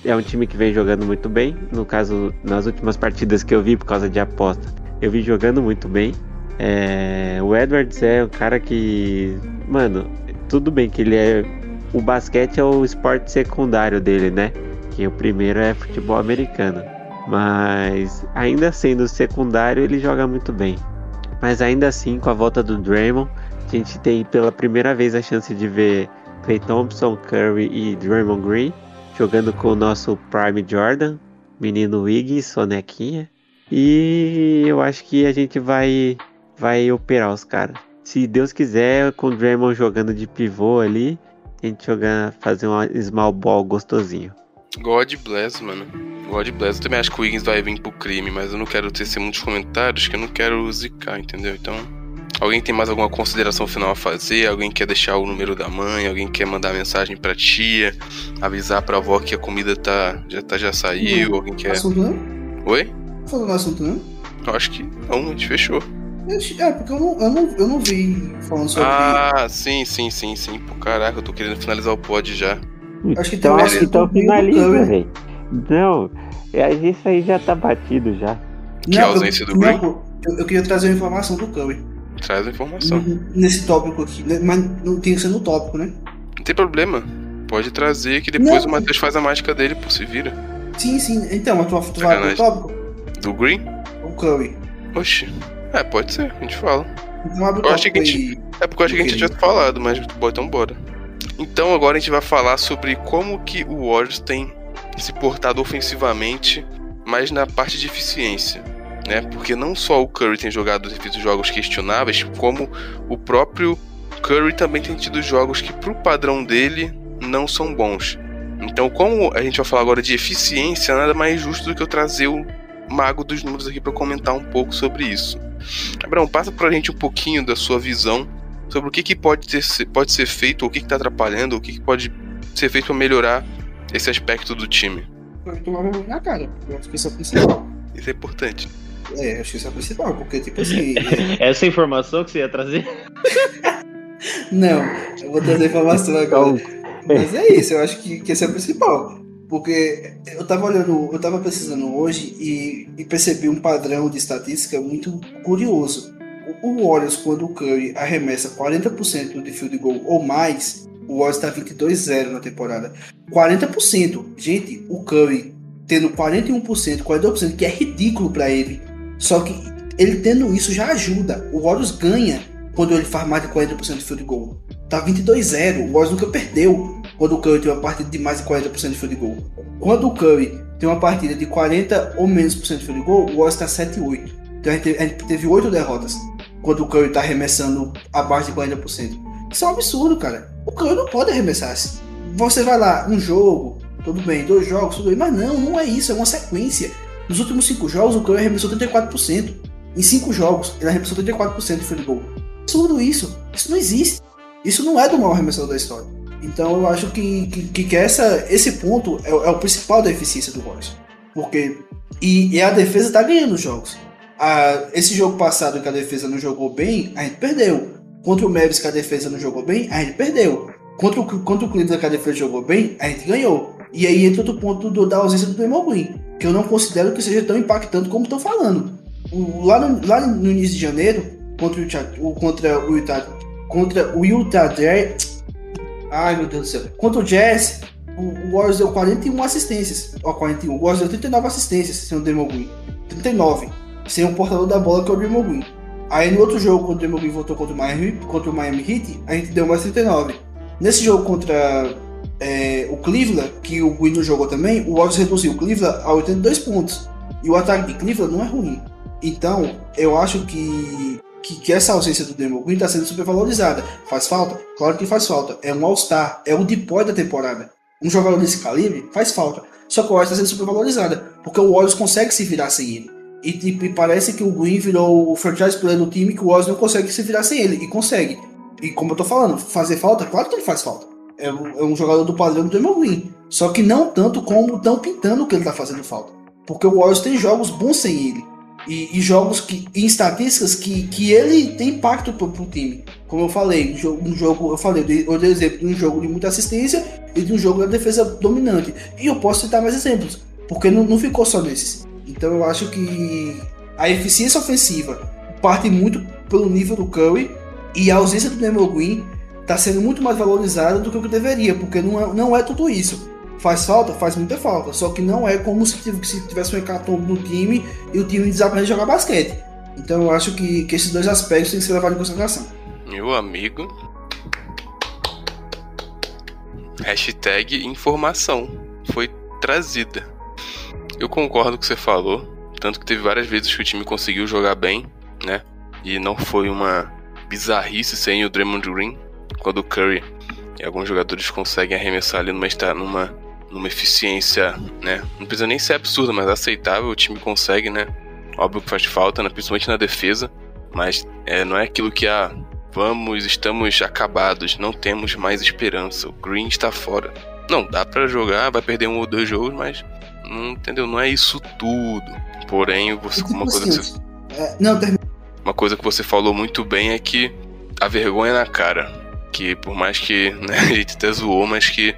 é um time que vem jogando muito bem. No caso, nas últimas partidas que eu vi por causa de aposta, eu vi jogando muito bem. É, o Edwards é um cara que, mano, tudo bem que ele é. O basquete é o esporte secundário dele, né? Que o primeiro é futebol americano. Mas ainda sendo secundário, ele joga muito bem. Mas ainda assim, com a volta do Draymond, a gente tem pela primeira vez a chance de ver Clay Thompson, Curry e Draymond Green jogando com o nosso Prime Jordan, menino Wiggins, sonequinha. E eu acho que a gente vai vai operar os caras. Se Deus quiser, com o Draymond jogando de pivô ali, a gente jogar, fazer um small ball gostosinho. God bless, mano. God bless. Eu também acho que o Wiggins vai vir pro crime, mas eu não quero ter muitos comentários, que eu não quero zicar, entendeu? Então, alguém tem mais alguma consideração final a fazer? Alguém quer deixar o número da mãe? Alguém quer mandar mensagem pra tia? Avisar pra avó que a comida tá, já, tá, já saiu? Não. Alguém quer. Assunto não? Oi? Falou no assunto não? Eu acho que não, a gente fechou. É, porque eu não, eu não, eu não vi falando sobre. Ah, sim, sim, sim, sim. Pô, caraca, eu tô querendo finalizar o pod já. Acho que então, tem um então finaliza, velho. Não, é, isso aí já tá batido já. Que não, ausência eu, do Green? Eu, eu, queria trazer uma informação do Curry. Traz a informação. Nesse tópico aqui, né? mas não tem que ser no tópico, né? Não tem problema. Pode trazer que depois não. o Matheus faz a mágica dele, por se vira. Sim, sim. Então, mas tu, tu vai pro tópico? Do Green? O Curry. Oxi. É, pode ser, a gente fala. Então abre o eu achei que a gente, É porque eu achei que a gente já tinha falado, mas então bora. Então agora a gente vai falar sobre como que o Warriors tem se portado ofensivamente, mas na parte de eficiência. Né? Porque não só o Curry tem jogado feito jogos questionáveis, como o próprio Curry também tem tido jogos que pro padrão dele não são bons. Então, como a gente vai falar agora de eficiência, nada mais justo do que eu trazer o mago dos números aqui para comentar um pouco sobre isso. Abraão, passa pra gente um pouquinho da sua visão sobre o que, que pode, ter, pode ser feito, o que está atrapalhando, o que, que pode ser feito para melhorar esse aspecto do time. Tomar vergonha na cara, eu acho que isso é o principal. (laughs) Isso é importante. É, acho que isso é o principal, porque, tipo assim. (laughs) Essa informação que você ia trazer? (laughs) Não, eu vou trazer informação agora. Mas é isso, eu acho que, que esse é o principal. Porque eu tava olhando, eu tava pesquisando hoje e, e percebi um padrão de estatística muito curioso. O, Warriors, quando o Curry arremessa 40% de field goal ou mais, o Warriors está 22-0 na temporada. 40%. Gente, o Curry tendo 41%, 42%, que é ridículo para ele. Só que ele tendo isso já ajuda. O Warriors ganha quando ele faz mais de 40% de field goal. Tá 22-0. O Warriors nunca perdeu quando o Curry tem uma partida de mais de 40% de field goal. Quando o Curry tem uma partida de 40 ou menos por cento de field goal, o Warriors tá 7-8. Então a gente teve 8 derrotas quando o Curry tá arremessando abaixo de 40%. Isso é um absurdo, cara. O Curry não pode arremessar assim. Você vai lá, um jogo, tudo bem, dois jogos, tudo bem, mas não, não é isso, é uma sequência. Nos últimos 5 jogos, o Curry arremessou 34%. Em 5 jogos, ele arremessou 34% de field goal. Absurdo isso. Isso não existe. Isso não é do maior arremessador da história. Então eu acho que, que, que essa, esse ponto é, é, o principal da eficiência do Warriors. Porque. E, e a defesa está ganhando os jogos. A, esse jogo passado que a defesa não jogou bem, a gente perdeu. Contra o Mavis que a defesa não jogou bem, a gente perdeu. Contra o, contra o Cleveland que a defesa jogou bem, a gente ganhou. E aí entra outro ponto do, da ausência do Draymond Green, que eu não considero que seja tão impactante como estão falando. O, lá, no, lá no início de janeiro, contra o, contra o Utah, contra o Utah Jazz, ai meu Deus do céu, contra o Jazz, o, Warriors deu 41 assistências, ó, 41, o Warriors deu 39 assistências sem o Draymond Green, 39, sem o portador da bola que é o Draymond Green. Aí no outro jogo, quando o Draymond Green voltou contra o Miami, contra o Miami Heat, a gente deu mais 39. Nesse jogo contra é, o Cleveland, que o Green não jogou também, o Warriors reduziu o Cleveland a 82 pontos. E o ataque de Cleveland não é ruim. Então, eu acho que, que, que essa ausência do Draymond Green está sendo supervalorizada. Faz falta? Claro que faz falta. É um All-Star, é o depois da temporada. Um jogador desse calibre faz falta. Só que o Warriors está sendo supervalorizada, porque o Warriors consegue se virar sem ele. E, e, parece que o Green virou o franchise player do time que o Warriors não consegue se virar sem ele. E consegue. E como eu tô falando, fazer falta, claro que ele faz falta. É, um, é um jogador do padrão do Draymond Green. Só que não tanto como estão pintando que ele tá fazendo falta. Porque o Warriors tem jogos bons sem ele. E, e jogos que, em estatísticas que, que ele tem impacto pro, pro time. Como eu falei, um jogo, eu falei, eu dei exemplo de um jogo de muita assistência e de um jogo da defesa dominante. E eu posso citar mais exemplos, porque não, não ficou só nesses. Então eu acho que a eficiência ofensiva parte muito pelo nível do Curry e a ausência do Nemo Green está sendo muito mais valorizada do que o que deveria, porque não é, não é tudo isso. Faz falta? Faz muita falta. Só que não é como se, se tivesse um hecatombe no time e o time desaprende a jogar basquete. Então eu acho que, que esses dois aspectos têm que ser levados em consideração. Meu amigo. Hashtag informação foi trazida. Eu concordo com o que você falou. Tanto que teve várias vezes que o time conseguiu jogar bem, né? E não foi uma bizarrice sem o Draymond Green. Quando o Curry e alguns jogadores conseguem arremessar ali numa, numa numa eficiência, né? Não precisa nem ser absurda, mas aceitável. O time consegue, né? Óbvio que faz falta, né? principalmente na defesa, mas é, não é aquilo que a ah, vamos, estamos acabados, não temos mais esperança. O Green está fora. Não, dá para jogar, vai perder um ou dois jogos, mas não entendeu? Não é isso tudo. Porém, você uma coisa que você, é, não, uma coisa que você falou muito bem é que a vergonha na cara, que por mais que né, (laughs) a gente até zoou, mas que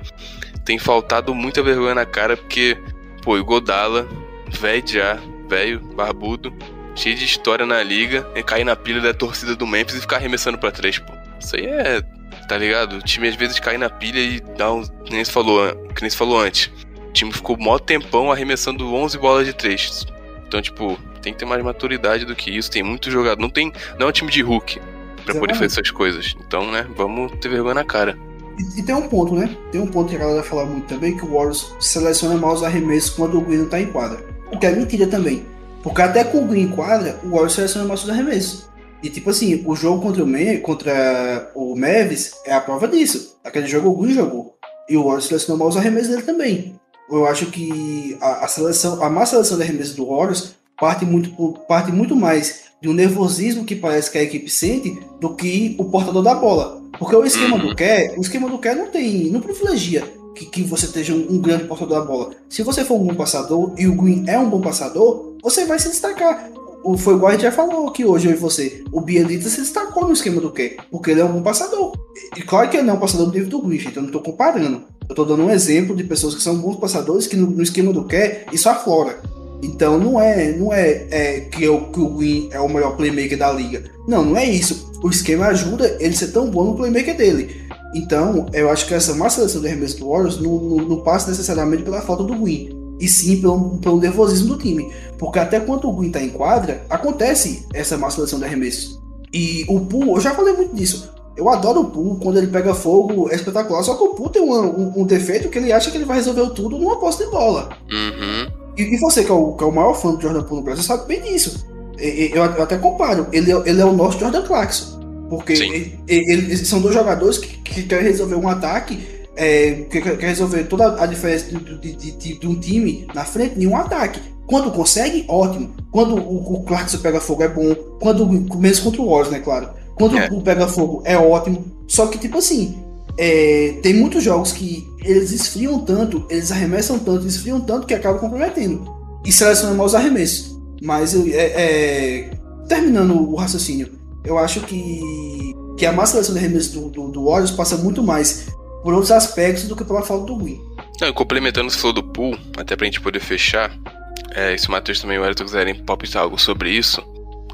tem faltado muita vergonha na cara, porque, pô, o Godala, velho já, velho, barbudo, cheio de história na liga, e cair na pilha da torcida do Memphis e ficar arremessando pra três, pô. Isso aí é, tá ligado? O time às vezes cai na pilha e dá um. Que nem se falou, que nem se falou antes. O time ficou mó tempão arremessando 11 bolas de três. Então, tipo, tem que ter mais maturidade do que isso. Tem muito jogador. Não tem. Não é um time de Hulk pra poder fazer essas coisas. Então, né, vamos ter vergonha na cara. E, e, tem um ponto, né? Tem um ponto que a galera fala muito também, que o Warriors seleciona mal os arremessos quando o Green não tá em quadra. O que é mentira também. Porque até com o Green em quadra, o Warriors seleciona mal os arremessos. E tipo assim, o jogo contra o, Me contra o Mavis é a prova disso. Aquele jogo o Green jogou. E o Warriors selecionou mal os arremessos dele também. Eu acho que a, a seleção, a má seleção de arremessos do Warriors parte muito, parte muito mais de um nervosismo que parece que a equipe sente do que o portador da bola. Porque o esquema do Kerr, o esquema do Kerr não tem, não privilegia que, que você esteja um, um, grande portador da bola. Se você for um bom passador e o Green é um bom passador, você vai se destacar. O, foi igual a gente já falou aqui hoje, eu e você. O Bielita se destacou no esquema do Kerr, porque ele é um bom passador. E claro que ele não é um passador do nível do Green, então eu não estou comparando. Eu estou dando um exemplo de pessoas que são bons passadores que no, no esquema do Kerr isso aflora. Então não é, não é, é que, eu, que o Green é o melhor playmaker da liga. Não, não é isso. O esquema ajuda ele ser tão bom no playmaker dele. Então, eu acho que essa má seleção de arremesso do Warriors não, não, não, passa necessariamente pela falta do Green, e sim pelo, pelo nervosismo do time. Porque até quando o Green está em quadra, acontece essa má seleção de arremesso. E o Pool, eu já falei muito disso. Eu adoro o Pool, quando ele pega fogo, é espetacular. Só que o Pool tem um, um, um defeito que ele acha que ele vai resolver tudo numa posse de bola. Uhum. E, e você, que é, o, que é o maior fã do Jordan Poole no Brasil, sabe bem disso. Eu, eu até comparo. Ele, é, ele é o nosso Jordan Clarkson. Porque ele, ele, são dois jogadores que, que querem resolver um ataque, é, que quer resolver toda a diferença de, de, de, de, um time na frente em um ataque. Quando consegue, ótimo. Quando o, o Clarkson pega fogo é bom. Quando, mesmo contra o Warriors, né, claro. Quando é. o pega fogo é ótimo. Só que, tipo assim, é, tem muitos jogos que eles esfriam tanto, eles arremessam tanto, esfriam tanto que acabam comprometendo. E selecionam maus arremessos. Mas, é, é, terminando o raciocínio, eu acho que, que a má seleção de arremesso do, do, do Warriors passa muito mais por outros aspectos do que pela falta do Green. Não, complementando o que falou do pool, até pra gente poder fechar, é, se o Matheus também e o Elton quiserem palpitar algo sobre isso,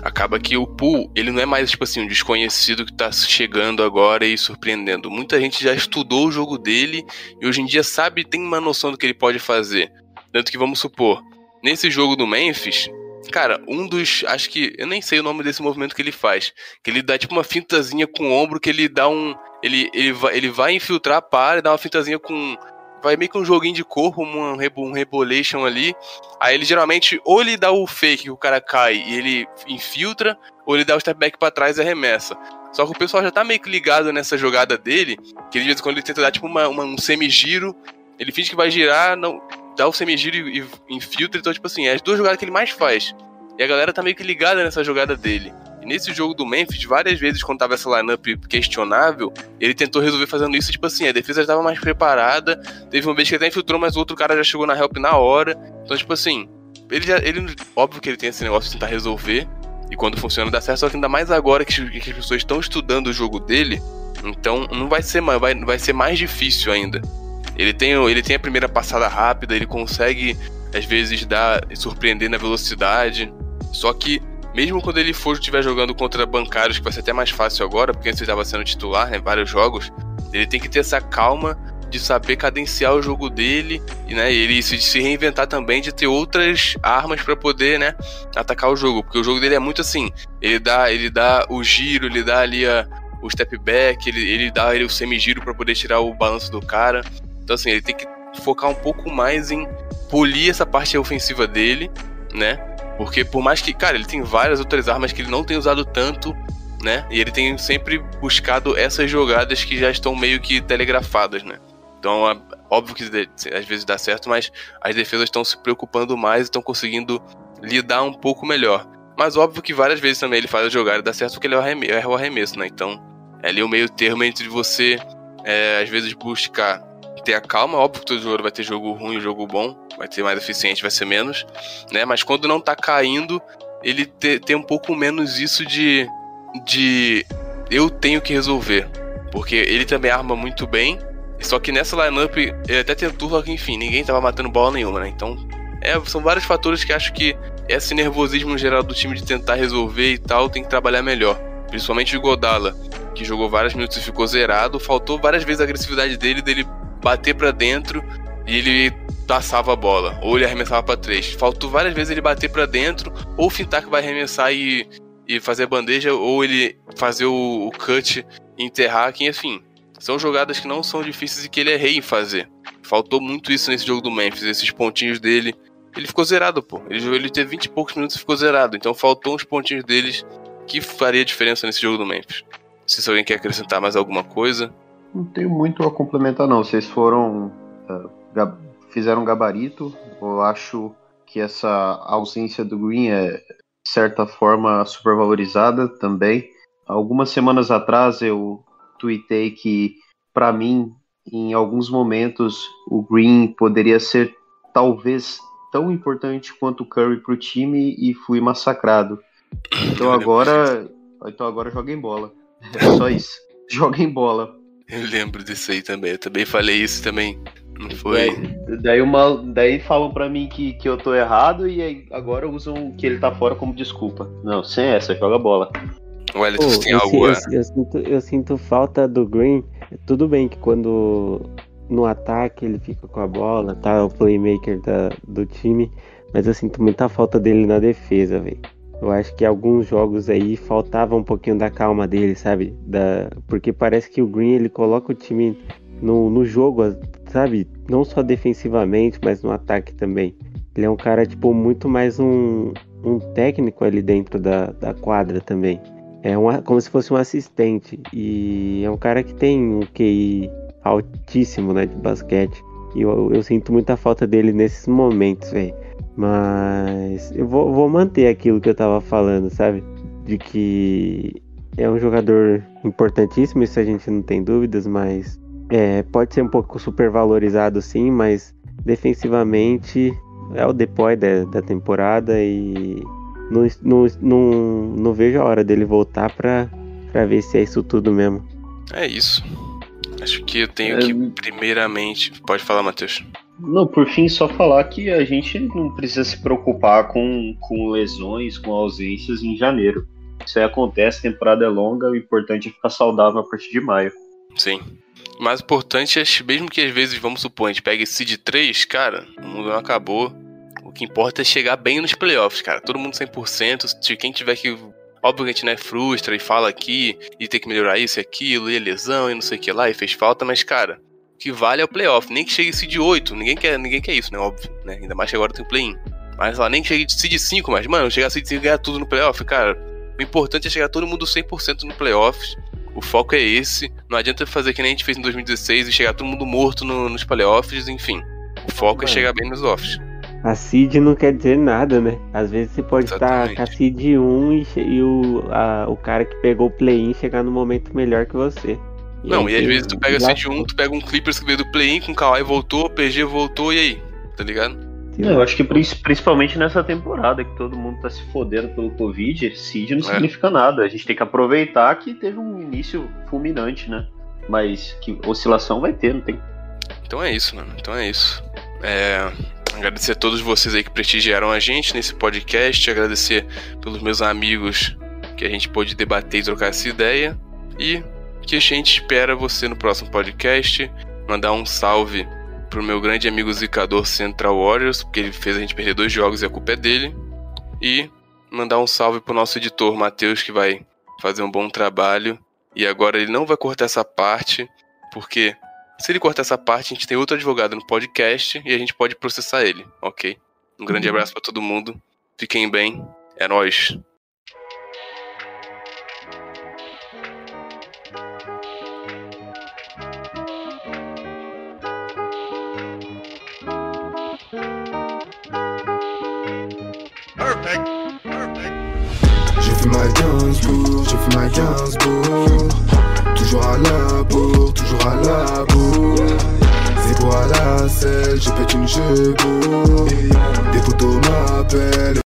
acaba que o pool, ele não é mais, tipo assim, um desconhecido que tá chegando agora e surpreendendo. Muita gente já estudou o jogo dele e hoje em dia sabe, tem uma noção do que ele pode fazer. Tanto que, vamos supor, nesse jogo do Memphis, cara, um dos, acho que, eu nem sei o nome desse movimento que ele faz, que ele dá tipo uma fintazinha com o ombro, que ele dá um, ele, ele, vai, ele vai infiltrar, para e dá uma fintazinha com vai meio que um joguinho de corpo, um, um rebolation ali. Aí ele geralmente, ou ele dá o fake que o cara cai e ele infiltra, ou ele dá o step back pra trás e arremessa. Só que o pessoal já tá meio que ligado nessa jogada dele, que ele, de vez em quando ele tenta dar tipo uma, uma um semigiro, ele finge que vai girar, não, dá o semigiro e, e infiltra, então tipo assim, é as duas jogadas que ele mais faz. E a galera tá meio que ligada nessa jogada dele. E nesse jogo do Memphis, várias vezes, quando tava essa lineup questionável, ele tentou resolver fazendo isso, tipo assim, a defesa já tava mais preparada. Teve uma vez que até infiltrou, mas o outro cara já chegou na help na hora. Então, tipo assim, ele já. Ele, óbvio que ele tem esse negócio de tentar resolver. E quando funciona dá certo, só que ainda mais agora que, que as pessoas estão estudando o jogo dele. Então não vai ser mais, vai, vai ser mais difícil ainda. Ele tem, ele tem a primeira passada rápida, ele consegue, às vezes, dar surpreender na velocidade. Só que mesmo quando ele for estiver jogando contra bancários, que vai ser até mais fácil agora, porque antes ele estava sendo titular, né, vários jogos, ele tem que ter essa calma de saber cadenciar o jogo dele e né, ele se, se reinventar também de ter outras armas para poder né, atacar o jogo, porque o jogo dele é muito assim, ele dá ele dá o giro, ele dá ali a, o step back, ele, ele dá ele, o semi-giro para poder tirar o balanço do cara. Então assim, ele tem que focar um pouco mais em polir essa parte ofensiva dele, né? Porque por mais que, cara, ele tem várias outras armas que ele não tem usado tanto, né? E ele tem sempre buscado essas jogadas que já estão meio que telegrafadas, né? Então, é óbvio que às vezes dá certo, mas as defesas estão se preocupando mais e estão conseguindo lidar um pouco melhor. Mas óbvio que várias vezes também ele faz a jogada e dá certo porque ele erra o arremesso, né? Então, é ali o meio termo entre você, é, às vezes, buscar ter a calma. Óbvio que todo jogador vai ter jogo ruim e jogo bom, vai ter mais eficiente, vai ser menos, né? Mas quando não tá caindo, ele tem um pouco menos isso de, de eu tenho que resolver. Porque ele também arma muito bem, só que nessa lineup ele até tentou, só que enfim, ninguém tava matando bola nenhuma, né? Então, é, são vários fatores que acho que esse nervosismo geral do time de tentar resolver e tal tem que trabalhar melhor. Principalmente o Godala, que jogou vários minutos e ficou zerado. Faltou várias vezes a agressividade dele, dele bater para dentro e ele passava a bola, ou ele arremessava para três. Faltou várias vezes ele bater para dentro, ou fintar que vai arremessar e, e fazer a bandeja, ou ele fazer o, o cut e enterrar, que enfim. São jogadas que não são difíceis e que ele é rei em fazer. Faltou muito isso nesse jogo do Memphis, esses pontinhos dele. Ele ficou zerado, pô. Ele, ele teve 20 e poucos minutos e ficou zerado. Então faltou uns pontinhos deles que faria diferença nesse jogo do Memphis. Se alguém quer acrescentar mais alguma coisa. Não tenho muito a complementar, não. Vocês foram. Uh, fizeram um gabarito. Eu acho que essa ausência do Green é, de certa forma, supervalorizada também. Algumas semanas atrás eu tuitei que, para mim, em alguns momentos, o Green poderia ser talvez tão importante quanto o Curry para o time e fui massacrado. Então agora, então agora joga em bola. É só isso. (laughs) Joga em bola. (laughs) Eu lembro disso aí também. Eu também falei isso também. Não foi. Daí, daí, uma, daí falam pra mim que, que eu tô errado e aí agora usam que ele tá fora como desculpa. Não, sem essa, joga bola. O Elton tem algo. Eu, eu, sinto, eu sinto falta do Green. Tudo bem que quando no ataque ele fica com a bola, tá? O playmaker da, do time. Mas eu sinto muita falta dele na defesa, velho. Eu acho que alguns jogos aí faltava um pouquinho da calma dele, sabe? Da... Porque parece que o Green ele coloca o time no, no jogo, sabe? Não só defensivamente, mas no ataque também. Ele é um cara, tipo, muito mais um, um técnico ali dentro da, da quadra também. É uma, como se fosse um assistente. E é um cara que tem um QI altíssimo, né, de basquete. E eu, eu sinto muita falta dele nesses momentos, velho. Mas eu vou, vou manter aquilo que eu tava falando, sabe? De que é um jogador importantíssimo, isso a gente não tem dúvidas, mas é, pode ser um pouco supervalorizado sim, mas defensivamente é o depois da, da temporada e não, não, não, não vejo a hora dele voltar pra, pra ver se é isso tudo mesmo. É isso. Acho que eu tenho é... que, primeiramente. Pode falar, Matheus. Não, por fim, só falar que a gente não precisa se preocupar com, com lesões, com ausências em janeiro. Isso aí acontece, a temporada é longa, o importante é ficar saudável a partir de maio. Sim. O mais importante é, mesmo que às vezes, vamos supor, a gente pegue seed 3, cara, o mundo não acabou. O que importa é chegar bem nos playoffs, cara. Todo mundo 100%. Se quem tiver que. Óbvio que a gente né, frustra e fala aqui e tem que melhorar isso e aquilo, e lesão e não sei o que lá, e fez falta, mas, cara, o que vale é o playoff. Nem que chegue seed 8. Ninguém quer, ninguém quer isso, né? Óbvio, né? Ainda mais que agora tem play-in. Mas lá, nem que chegue de seed 5, mas, mano, chegar seed 5 e ganhar tudo no playoff, cara. O importante é chegar todo mundo 100% no playoffs o foco é esse. Não adianta fazer que nem a gente fez em 2016 e chegar todo mundo morto no, nos playoffs, enfim. O foco é chegar bem nos offs. A seed não quer dizer nada, né? Às vezes você pode Exatamente. estar com a seed 1 e, e o, a, o cara que pegou o play-in chegar no momento melhor que você. E não, aí, e às vezes tu pega a seed 1, tu pega um Clippers que veio do play-in com o Kawhi voltou, PG voltou, e aí? Tá ligado? Não, eu acho que principalmente nessa temporada que todo mundo tá se fodendo pelo Covid, seed não é. significa nada. A gente tem que aproveitar que teve um início fulminante, né? Mas que oscilação vai ter, não tem. Então é isso, mano. Então é isso. É, agradecer a todos vocês aí que prestigiaram a gente nesse podcast, agradecer pelos meus amigos que a gente pôde debater e trocar essa ideia. E que a gente espera você no próximo podcast. Mandar um salve pro meu grande amigo zicador Central Warriors, porque ele fez a gente perder dois jogos e a culpa é dele. E mandar um salve pro nosso editor Matheus, que vai fazer um bom trabalho. E agora ele não vai cortar essa parte, porque se ele cortar essa parte, a gente tem outro advogado no podcast e a gente pode processar ele, ok? Um grande uhum. abraço para todo mundo. Fiquem bem. É nóis. ma Gainsbourg, j'ai fait ma Gainsbourg Toujours à la bourre, toujours à la bourre C'est pour la selle, je pète une chevaux Des photos m'appellent